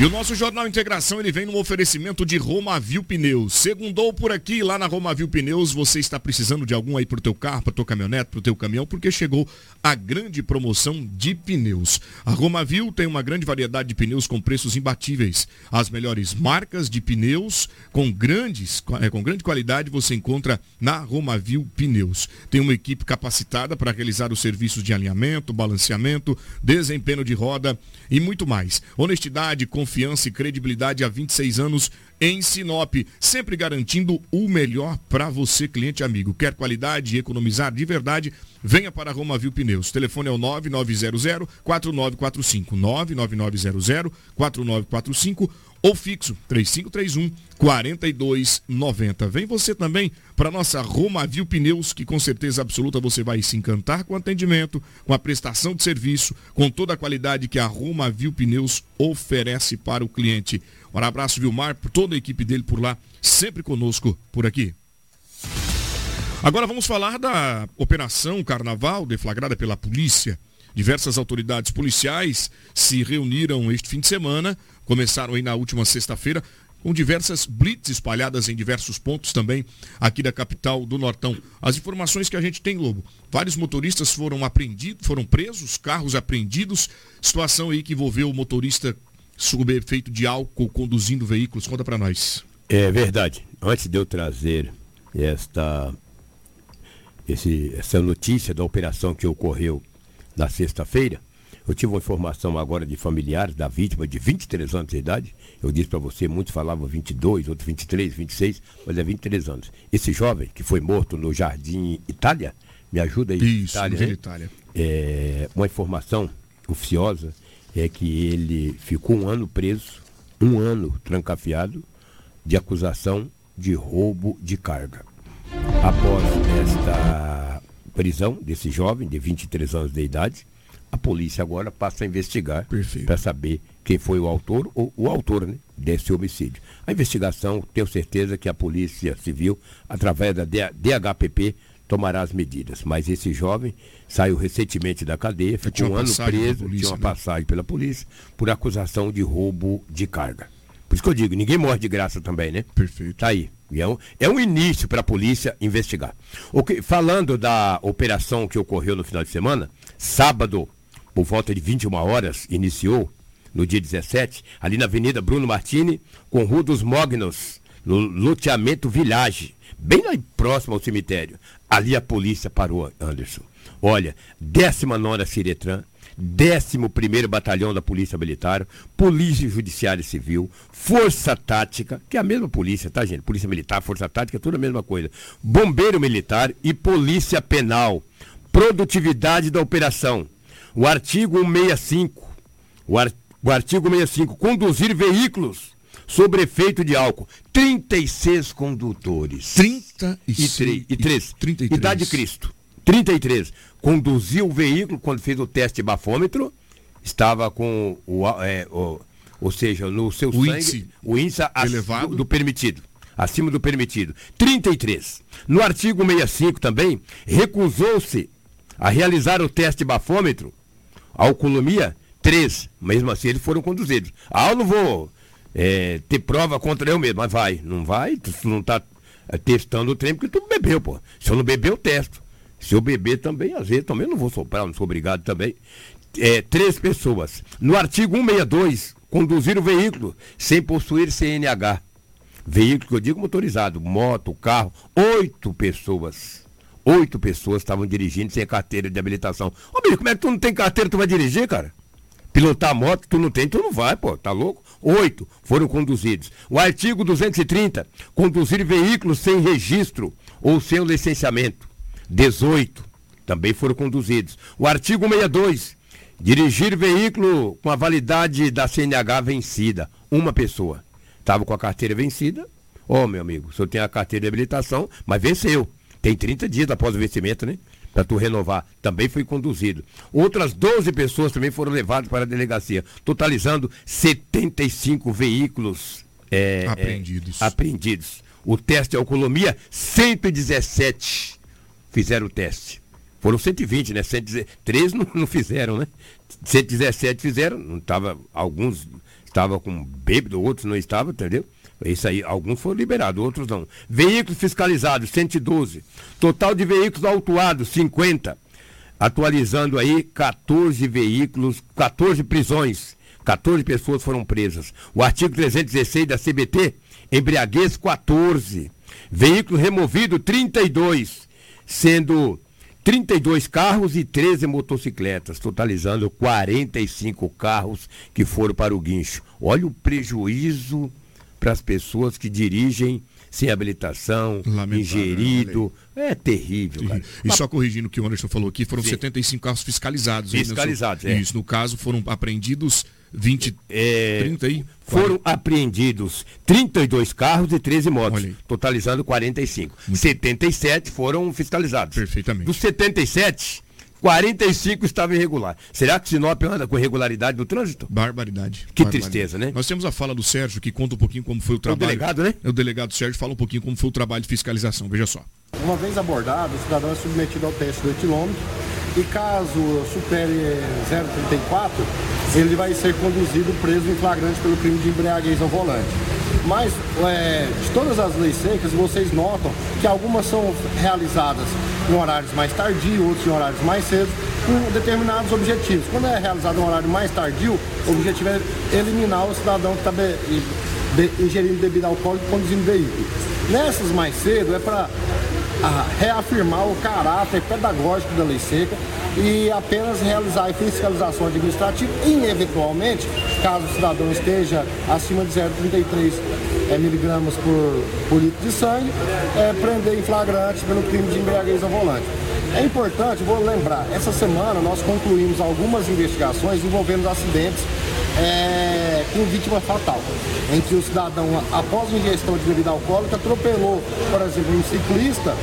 E o nosso Jornal Integração ele vem no oferecimento de Romavil Pneus. Segundou por aqui, lá na Romavil Pneus, você está precisando de algum aí para o teu carro, para tua caminhonete, para o teu caminhão, porque chegou a grande promoção de pneus. A Romavil tem uma grande variedade de pneus com preços imbatíveis. As melhores marcas de pneus com grandes, é, com grande qualidade você encontra na Romavil Pneus. Tem uma equipe capacitada para realizar os serviços de alinhamento, balanceamento, desempenho de roda e muito mais. Honestidade, com confiança e credibilidade há 26 anos em Sinop, sempre garantindo o melhor para você, cliente amigo. Quer qualidade e economizar de verdade? Venha para Roma Viu Pneus. O telefone é o 9900 4945 99900 4945 ou fixo 3531 4290. Vem você também para nossa Romavil Pneus, que com certeza absoluta você vai se encantar com o atendimento, com a prestação de serviço, com toda a qualidade que a Romavil Pneus oferece para o cliente. Um abraço, Vilmar, por toda a equipe dele por lá, sempre conosco por aqui. Agora vamos falar da Operação Carnaval, deflagrada pela polícia. Diversas autoridades policiais se reuniram este fim de semana, começaram aí na última sexta-feira, com diversas blitz espalhadas em diversos pontos também aqui da capital do Nortão. As informações que a gente tem, Lobo, vários motoristas foram apreendidos, foram presos, carros apreendidos, situação aí que envolveu o motorista sob efeito de álcool conduzindo veículos. Conta para nós. É verdade. Antes de eu trazer esta esse, essa notícia da operação que ocorreu na sexta-feira, eu tive uma informação agora de familiares da vítima de 23 anos de idade. Eu disse para você, muitos falavam 22, outros 23, 26, mas é 23 anos. Esse jovem que foi morto no Jardim Itália, me ajuda aí. Isso, Itália, no Itália. É, uma informação oficiosa é que ele ficou um ano preso, um ano trancafiado, de acusação de roubo de carga. Após esta prisão desse jovem de 23 anos de idade, a polícia agora passa a investigar para saber quem foi o autor ou o autor né, desse homicídio. A investigação, tenho certeza que a Polícia Civil, através da DHPP, tomará as medidas. Mas esse jovem saiu recentemente da cadeia, ficou um ano preso, polícia, tinha uma né? passagem pela polícia, por acusação de roubo de carga. Por isso que eu digo, ninguém morre de graça também, né? Perfeito. Tá aí. É um, é um início para a polícia investigar. O que, falando da operação que ocorreu no final de semana, sábado, por volta de 21 horas, iniciou, no dia 17, ali na Avenida Bruno Martini, com Rua dos Mognos, no loteamento Village, bem lá próximo ao cemitério. Ali a polícia parou, Anderson. Olha, 19 Ciretran, 11 Batalhão da Polícia Militar, Polícia Judiciária Civil, Força Tática, que é a mesma polícia, tá, gente? Polícia Militar, Força Tática, tudo a mesma coisa. Bombeiro Militar e Polícia Penal. Produtividade da operação. O artigo 165. O, ar, o artigo 65. Conduzir veículos sobre efeito de álcool. 36 condutores. 33. E 3. 33. Idade de Cristo. 33. Conduziu o veículo quando fez o teste bafômetro. Estava com o, é, o ou seja, no seu o sangue, índice o índice elevado do, do permitido acima do permitido. 33. No artigo 65 também, recusou-se a realizar o teste bafômetro, alcoolemia, 3. Mesmo assim, eles foram conduzidos. Ah, eu não vou é, ter prova contra eu mesmo, mas vai. Não vai, tu não está é, testando o trem porque tu bebeu, pô. Se eu não beber, eu testo. Se eu beber também, às vezes também não vou soprar, não sou obrigado também. É, três pessoas. No artigo 162, conduzir o veículo sem possuir CNH. Veículo que eu digo motorizado, moto, carro, oito pessoas. Oito pessoas estavam dirigindo sem carteira de habilitação. Ô, amigo, como é que tu não tem carteira, tu vai dirigir, cara? Pilotar a moto, tu não tem, tu não vai, pô, tá louco? Oito foram conduzidos. O artigo 230, conduzir veículos sem registro ou sem licenciamento. 18 também foram conduzidos. O artigo 62, dirigir veículo com a validade da CNH vencida. Uma pessoa. Estava com a carteira vencida. Ô, oh, meu amigo, o senhor tem a carteira de habilitação, mas venceu. Tem 30 dias após o vencimento, né? Para tu renovar. Também foi conduzido. Outras 12 pessoas também foram levadas para a delegacia, totalizando 75 veículos é, apreendidos. É, apreendidos. O teste de alcoolemia, 117 fizeram o teste. Foram 120, né? 113 não, não fizeram, né? 117 fizeram, não tava, alguns estavam com bêbado, outros não estavam, entendeu? Isso aí, alguns foram liberados, outros não. Veículos fiscalizados, 112. Total de veículos autuados, 50. Atualizando aí, 14 veículos, 14 prisões. 14 pessoas foram presas. O artigo 316 da CBT, embriaguez 14. Veículo removido 32, sendo 32 carros e 13 motocicletas, totalizando 45 carros que foram para o guincho. Olha o prejuízo para as pessoas que dirigem sem habilitação, ingerido. É terrível, cara. E, só corrigindo o que o Anderson falou aqui, foram Sim. 75 carros fiscalizados. Fiscalizados, é. Isso, no caso, foram apreendidos 20, é, 30 aí? Foram 40. apreendidos 32 carros e 13 motos, totalizando 45. Muito 77 foram fiscalizados. Perfeitamente. Dos 77, 45 estavam irregular. Será que Sinop anda com regularidade no trânsito? Barbaridade. Que Barbaridade. tristeza, né? Nós temos a fala do Sérgio, que conta um pouquinho como foi o trabalho. O delegado, né? O delegado Sérgio fala um pouquinho como foi o trabalho de fiscalização. Veja só. Uma vez abordado, o cidadão é submetido ao teste do etilômetro e caso supere 0,34, ele vai ser conduzido preso em flagrante pelo crime de embriaguez ao volante. Mas é, de todas as leis secas, vocês notam que algumas são realizadas em horários mais tardios, outros em horários mais cedo, com determinados objetivos. Quando é realizado um horário mais tardio, o objetivo é eliminar o cidadão que está be ingerindo bebida alcoólica e conduzindo veículo. Nessas mais cedo é para reafirmar o caráter pedagógico da lei seca e apenas realizar fiscalização administrativa e, eventualmente, caso o cidadão esteja acima de 0,33 é, miligramas por, por litro de sangue, é, prender em flagrante pelo crime de embriaguez ao volante. É importante, vou lembrar, essa semana nós concluímos algumas investigações envolvendo acidentes é, com vítima fatal, em que o cidadão, após ingestão de bebida alcoólica, atropelou, por exemplo, um ciclista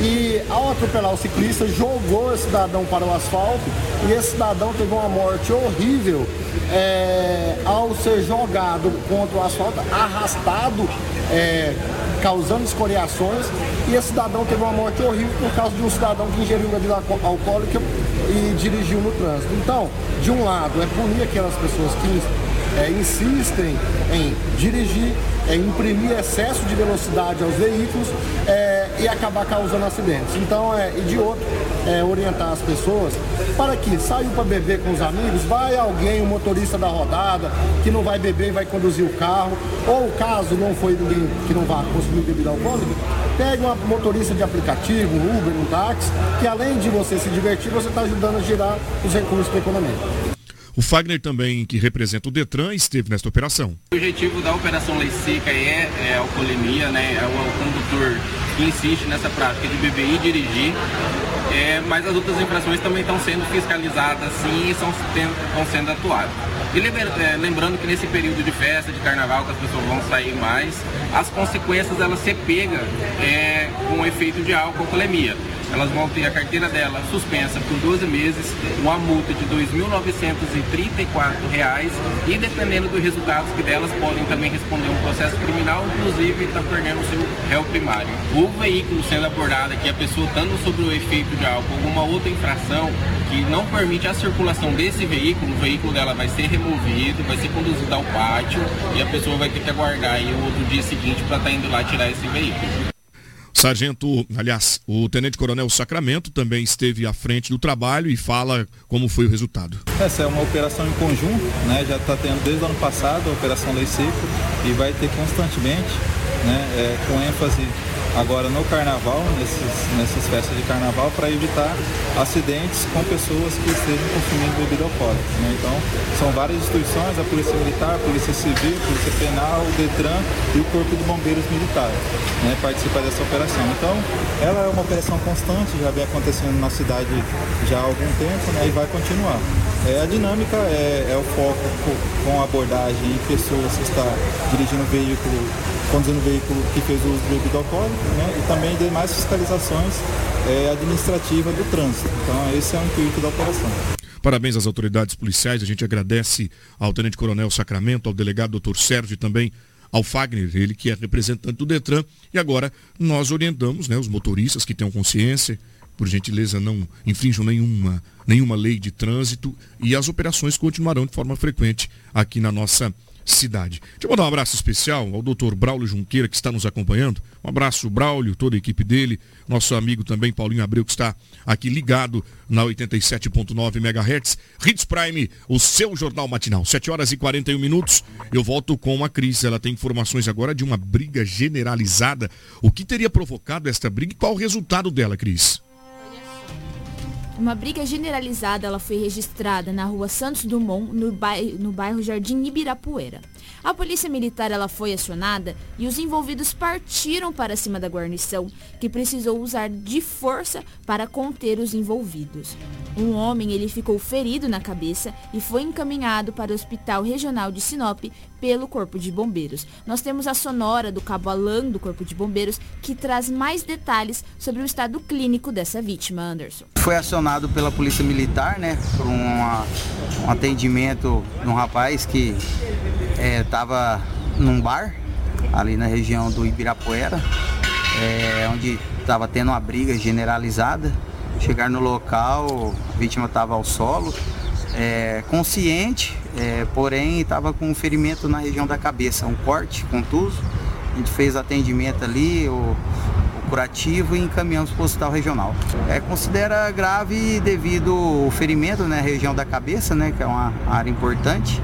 e ao atropelar o ciclista, jogou esse cidadão para o asfalto e esse cidadão teve uma morte horrível é, ao ser jogado contra o asfalto, arrastado, é, causando escoriações e esse cidadão teve uma morte horrível por causa de um cidadão que ingeriu bebida alcoólica e dirigiu no trânsito. Então, de um lado, é punir aquelas pessoas que é, insistem em dirigir, em imprimir excesso de velocidade aos veículos é, e acabar causando acidentes. Então, é, e de outro, é, orientar as pessoas para que saiu para beber com os amigos, vai alguém, um motorista da rodada, que não vai beber e vai conduzir o carro, ou caso não foi ninguém que não vá consumir bebida alcoólica, pegue uma motorista de aplicativo, um Uber, um táxi, que além de você se divertir, você está ajudando a girar os recursos da economia. O Fagner também, que representa o Detran, esteve nesta operação. O objetivo da Operação Lei Seca é, é a alcoolemia, né? É o, o, condutor que insiste nessa prática de beber e dirigir. É, mas as outras infrações também estão sendo fiscalizadas sim e estão sendo atuadas. E é, lembrando que nesse período de festa, de carnaval, que as pessoas vão sair mais, as consequências elas se pegam é, com efeito de álcool, alcoolemia elas vão ter a carteira dela suspensa por 12 meses, uma multa de R$ 2.934 e dependendo dos resultados que delas podem também responder um processo criminal, inclusive está perdendo o seu réu primário. O veículo sendo abordado aqui, a pessoa estando sob o efeito de álcool, alguma outra infração que não permite a circulação desse veículo, o veículo dela vai ser removido, vai ser conduzido ao pátio e a pessoa vai ter que aguardar aí o outro dia seguinte para estar tá indo lá tirar esse veículo. Sargento, aliás, o Tenente Coronel Sacramento também esteve à frente do trabalho e fala como foi o resultado. Essa é uma operação em conjunto, né? já está tendo desde o ano passado a Operação Lei Seco e vai ter constantemente, né? É, com ênfase agora no carnaval, nesses, nessas festas de carnaval, para evitar acidentes com pessoas que estejam consumindo bebida alcoólica. Né? Então, são várias instituições, a Polícia Militar, a Polícia Civil, a Polícia Penal, o DETRAN e o Corpo de Bombeiros Militar né? participar dessa operação. Então, ela é uma operação constante, já vem acontecendo na cidade já há algum tempo né? e vai continuar. É, a dinâmica é, é o foco com abordagem em pessoas que estão dirigindo o veículo, conduzindo o veículo que fez uso de bebida alcoólica, né? e também demais fiscalizações é, administrativas do trânsito. Então esse é o intuito da operação. Parabéns às autoridades policiais, a gente agradece ao Tenente Coronel Sacramento, ao delegado Dr. Sérgio e também ao Fagner, ele que é representante do Detran, e agora nós orientamos né, os motoristas que tenham consciência, por gentileza não infringam nenhuma, nenhuma lei de trânsito e as operações continuarão de forma frequente aqui na nossa cidade. Deixa eu mandar um abraço especial ao doutor Braulio Junqueira, que está nos acompanhando. Um abraço, Braulio, toda a equipe dele, nosso amigo também, Paulinho Abreu, que está aqui ligado na 87.9 MHz. Hits Prime, o seu jornal matinal. 7 horas e 41 minutos. Eu volto com a Cris. Ela tem informações agora de uma briga generalizada. O que teria provocado esta briga e qual o resultado dela, Cris? Uma briga generalizada ela foi registrada na rua Santos Dumont, no bairro, no bairro Jardim Ibirapuera. A polícia militar ela foi acionada e os envolvidos partiram para cima da guarnição, que precisou usar de força para conter os envolvidos. Um homem ele ficou ferido na cabeça e foi encaminhado para o Hospital Regional de Sinop pelo Corpo de Bombeiros. Nós temos a sonora do cabo Alan do Corpo de Bombeiros que traz mais detalhes sobre o estado clínico dessa vítima, Anderson. Foi acionado pela Polícia Militar, né, por uma, um atendimento de um rapaz que estava é, num bar ali na região do Ibirapuera, é, onde estava tendo uma briga generalizada. Chegar no local, a vítima estava ao solo, é, consciente, é, porém estava com um ferimento na região da cabeça, um corte contuso. A gente fez atendimento ali, o, o curativo e encaminhamos para o hospital regional. É, considera grave devido ao ferimento na né, região da cabeça, né, que é uma área importante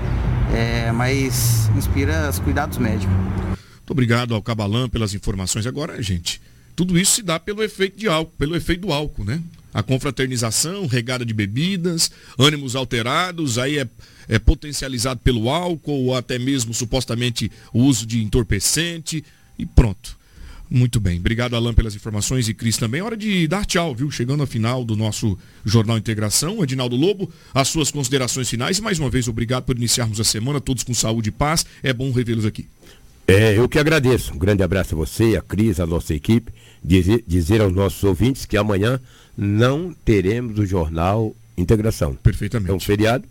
é, mas inspira os cuidados médicos. Muito obrigado ao Cabalan pelas informações. Agora, gente, tudo isso se dá pelo efeito de álcool, pelo efeito do álcool, né? A confraternização, regada de bebidas, ânimos alterados, aí é, é potencializado pelo álcool, ou até mesmo supostamente o uso de entorpecente, e pronto. Muito bem. Obrigado, Alan, pelas informações e Cris também. Hora de dar tchau, viu? Chegando ao final do nosso Jornal Integração. Edinaldo Lobo, as suas considerações finais. Mais uma vez, obrigado por iniciarmos a semana, todos com saúde e paz. É bom revê-los aqui. É, eu que agradeço. Um grande abraço a você, a Cris, a nossa equipe. Dizer, dizer aos nossos ouvintes que amanhã não teremos o Jornal Integração. Perfeitamente. É um feriado.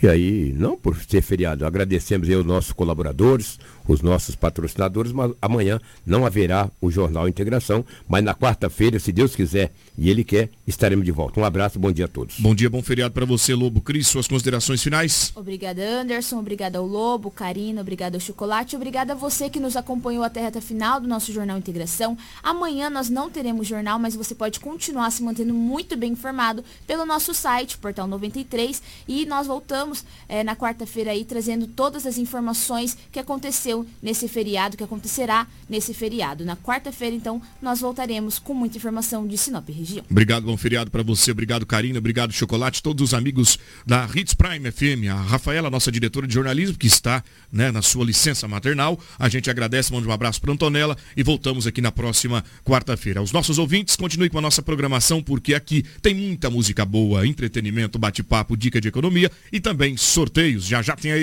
E aí, não por ser feriado, agradecemos aí os nossos colaboradores, os nossos patrocinadores, mas amanhã não haverá o Jornal Integração, mas na quarta-feira, se Deus quiser e Ele quer, estaremos de volta. Um abraço, bom dia a todos. Bom dia, bom feriado para você, Lobo. Cris, suas considerações finais? Obrigada, Anderson. Obrigada ao Lobo, Karina. Obrigada ao Chocolate. Obrigada a você que nos acompanhou até a reta final do nosso Jornal Integração. Amanhã nós não teremos jornal, mas você pode continuar se mantendo muito bem informado pelo nosso site, Portal 93. E nós voltamos é, na quarta-feira aí trazendo todas as informações que aconteceu aconteceu nesse feriado, que acontecerá nesse feriado. Na quarta-feira, então, nós voltaremos com muita informação de Sinop região. Obrigado, bom feriado para você. Obrigado, Karina. Obrigado, Chocolate. Todos os amigos da Hits Prime FM. A Rafaela, nossa diretora de jornalismo, que está né, na sua licença maternal. A gente agradece, manda um abraço para Antonella e voltamos aqui na próxima quarta-feira. Os nossos ouvintes, continue com a nossa programação, porque aqui tem muita música boa, entretenimento, bate-papo, dica de economia e também sorteios. Já já tem a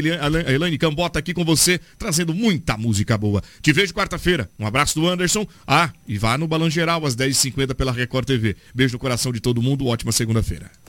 Elaine Cambota aqui com você, trazendo muita música boa. Te vejo quarta-feira. Um abraço do Anderson. Ah, e vá no Balão Geral às 10h50 pela Record TV. Beijo no coração de todo mundo. Ótima segunda-feira.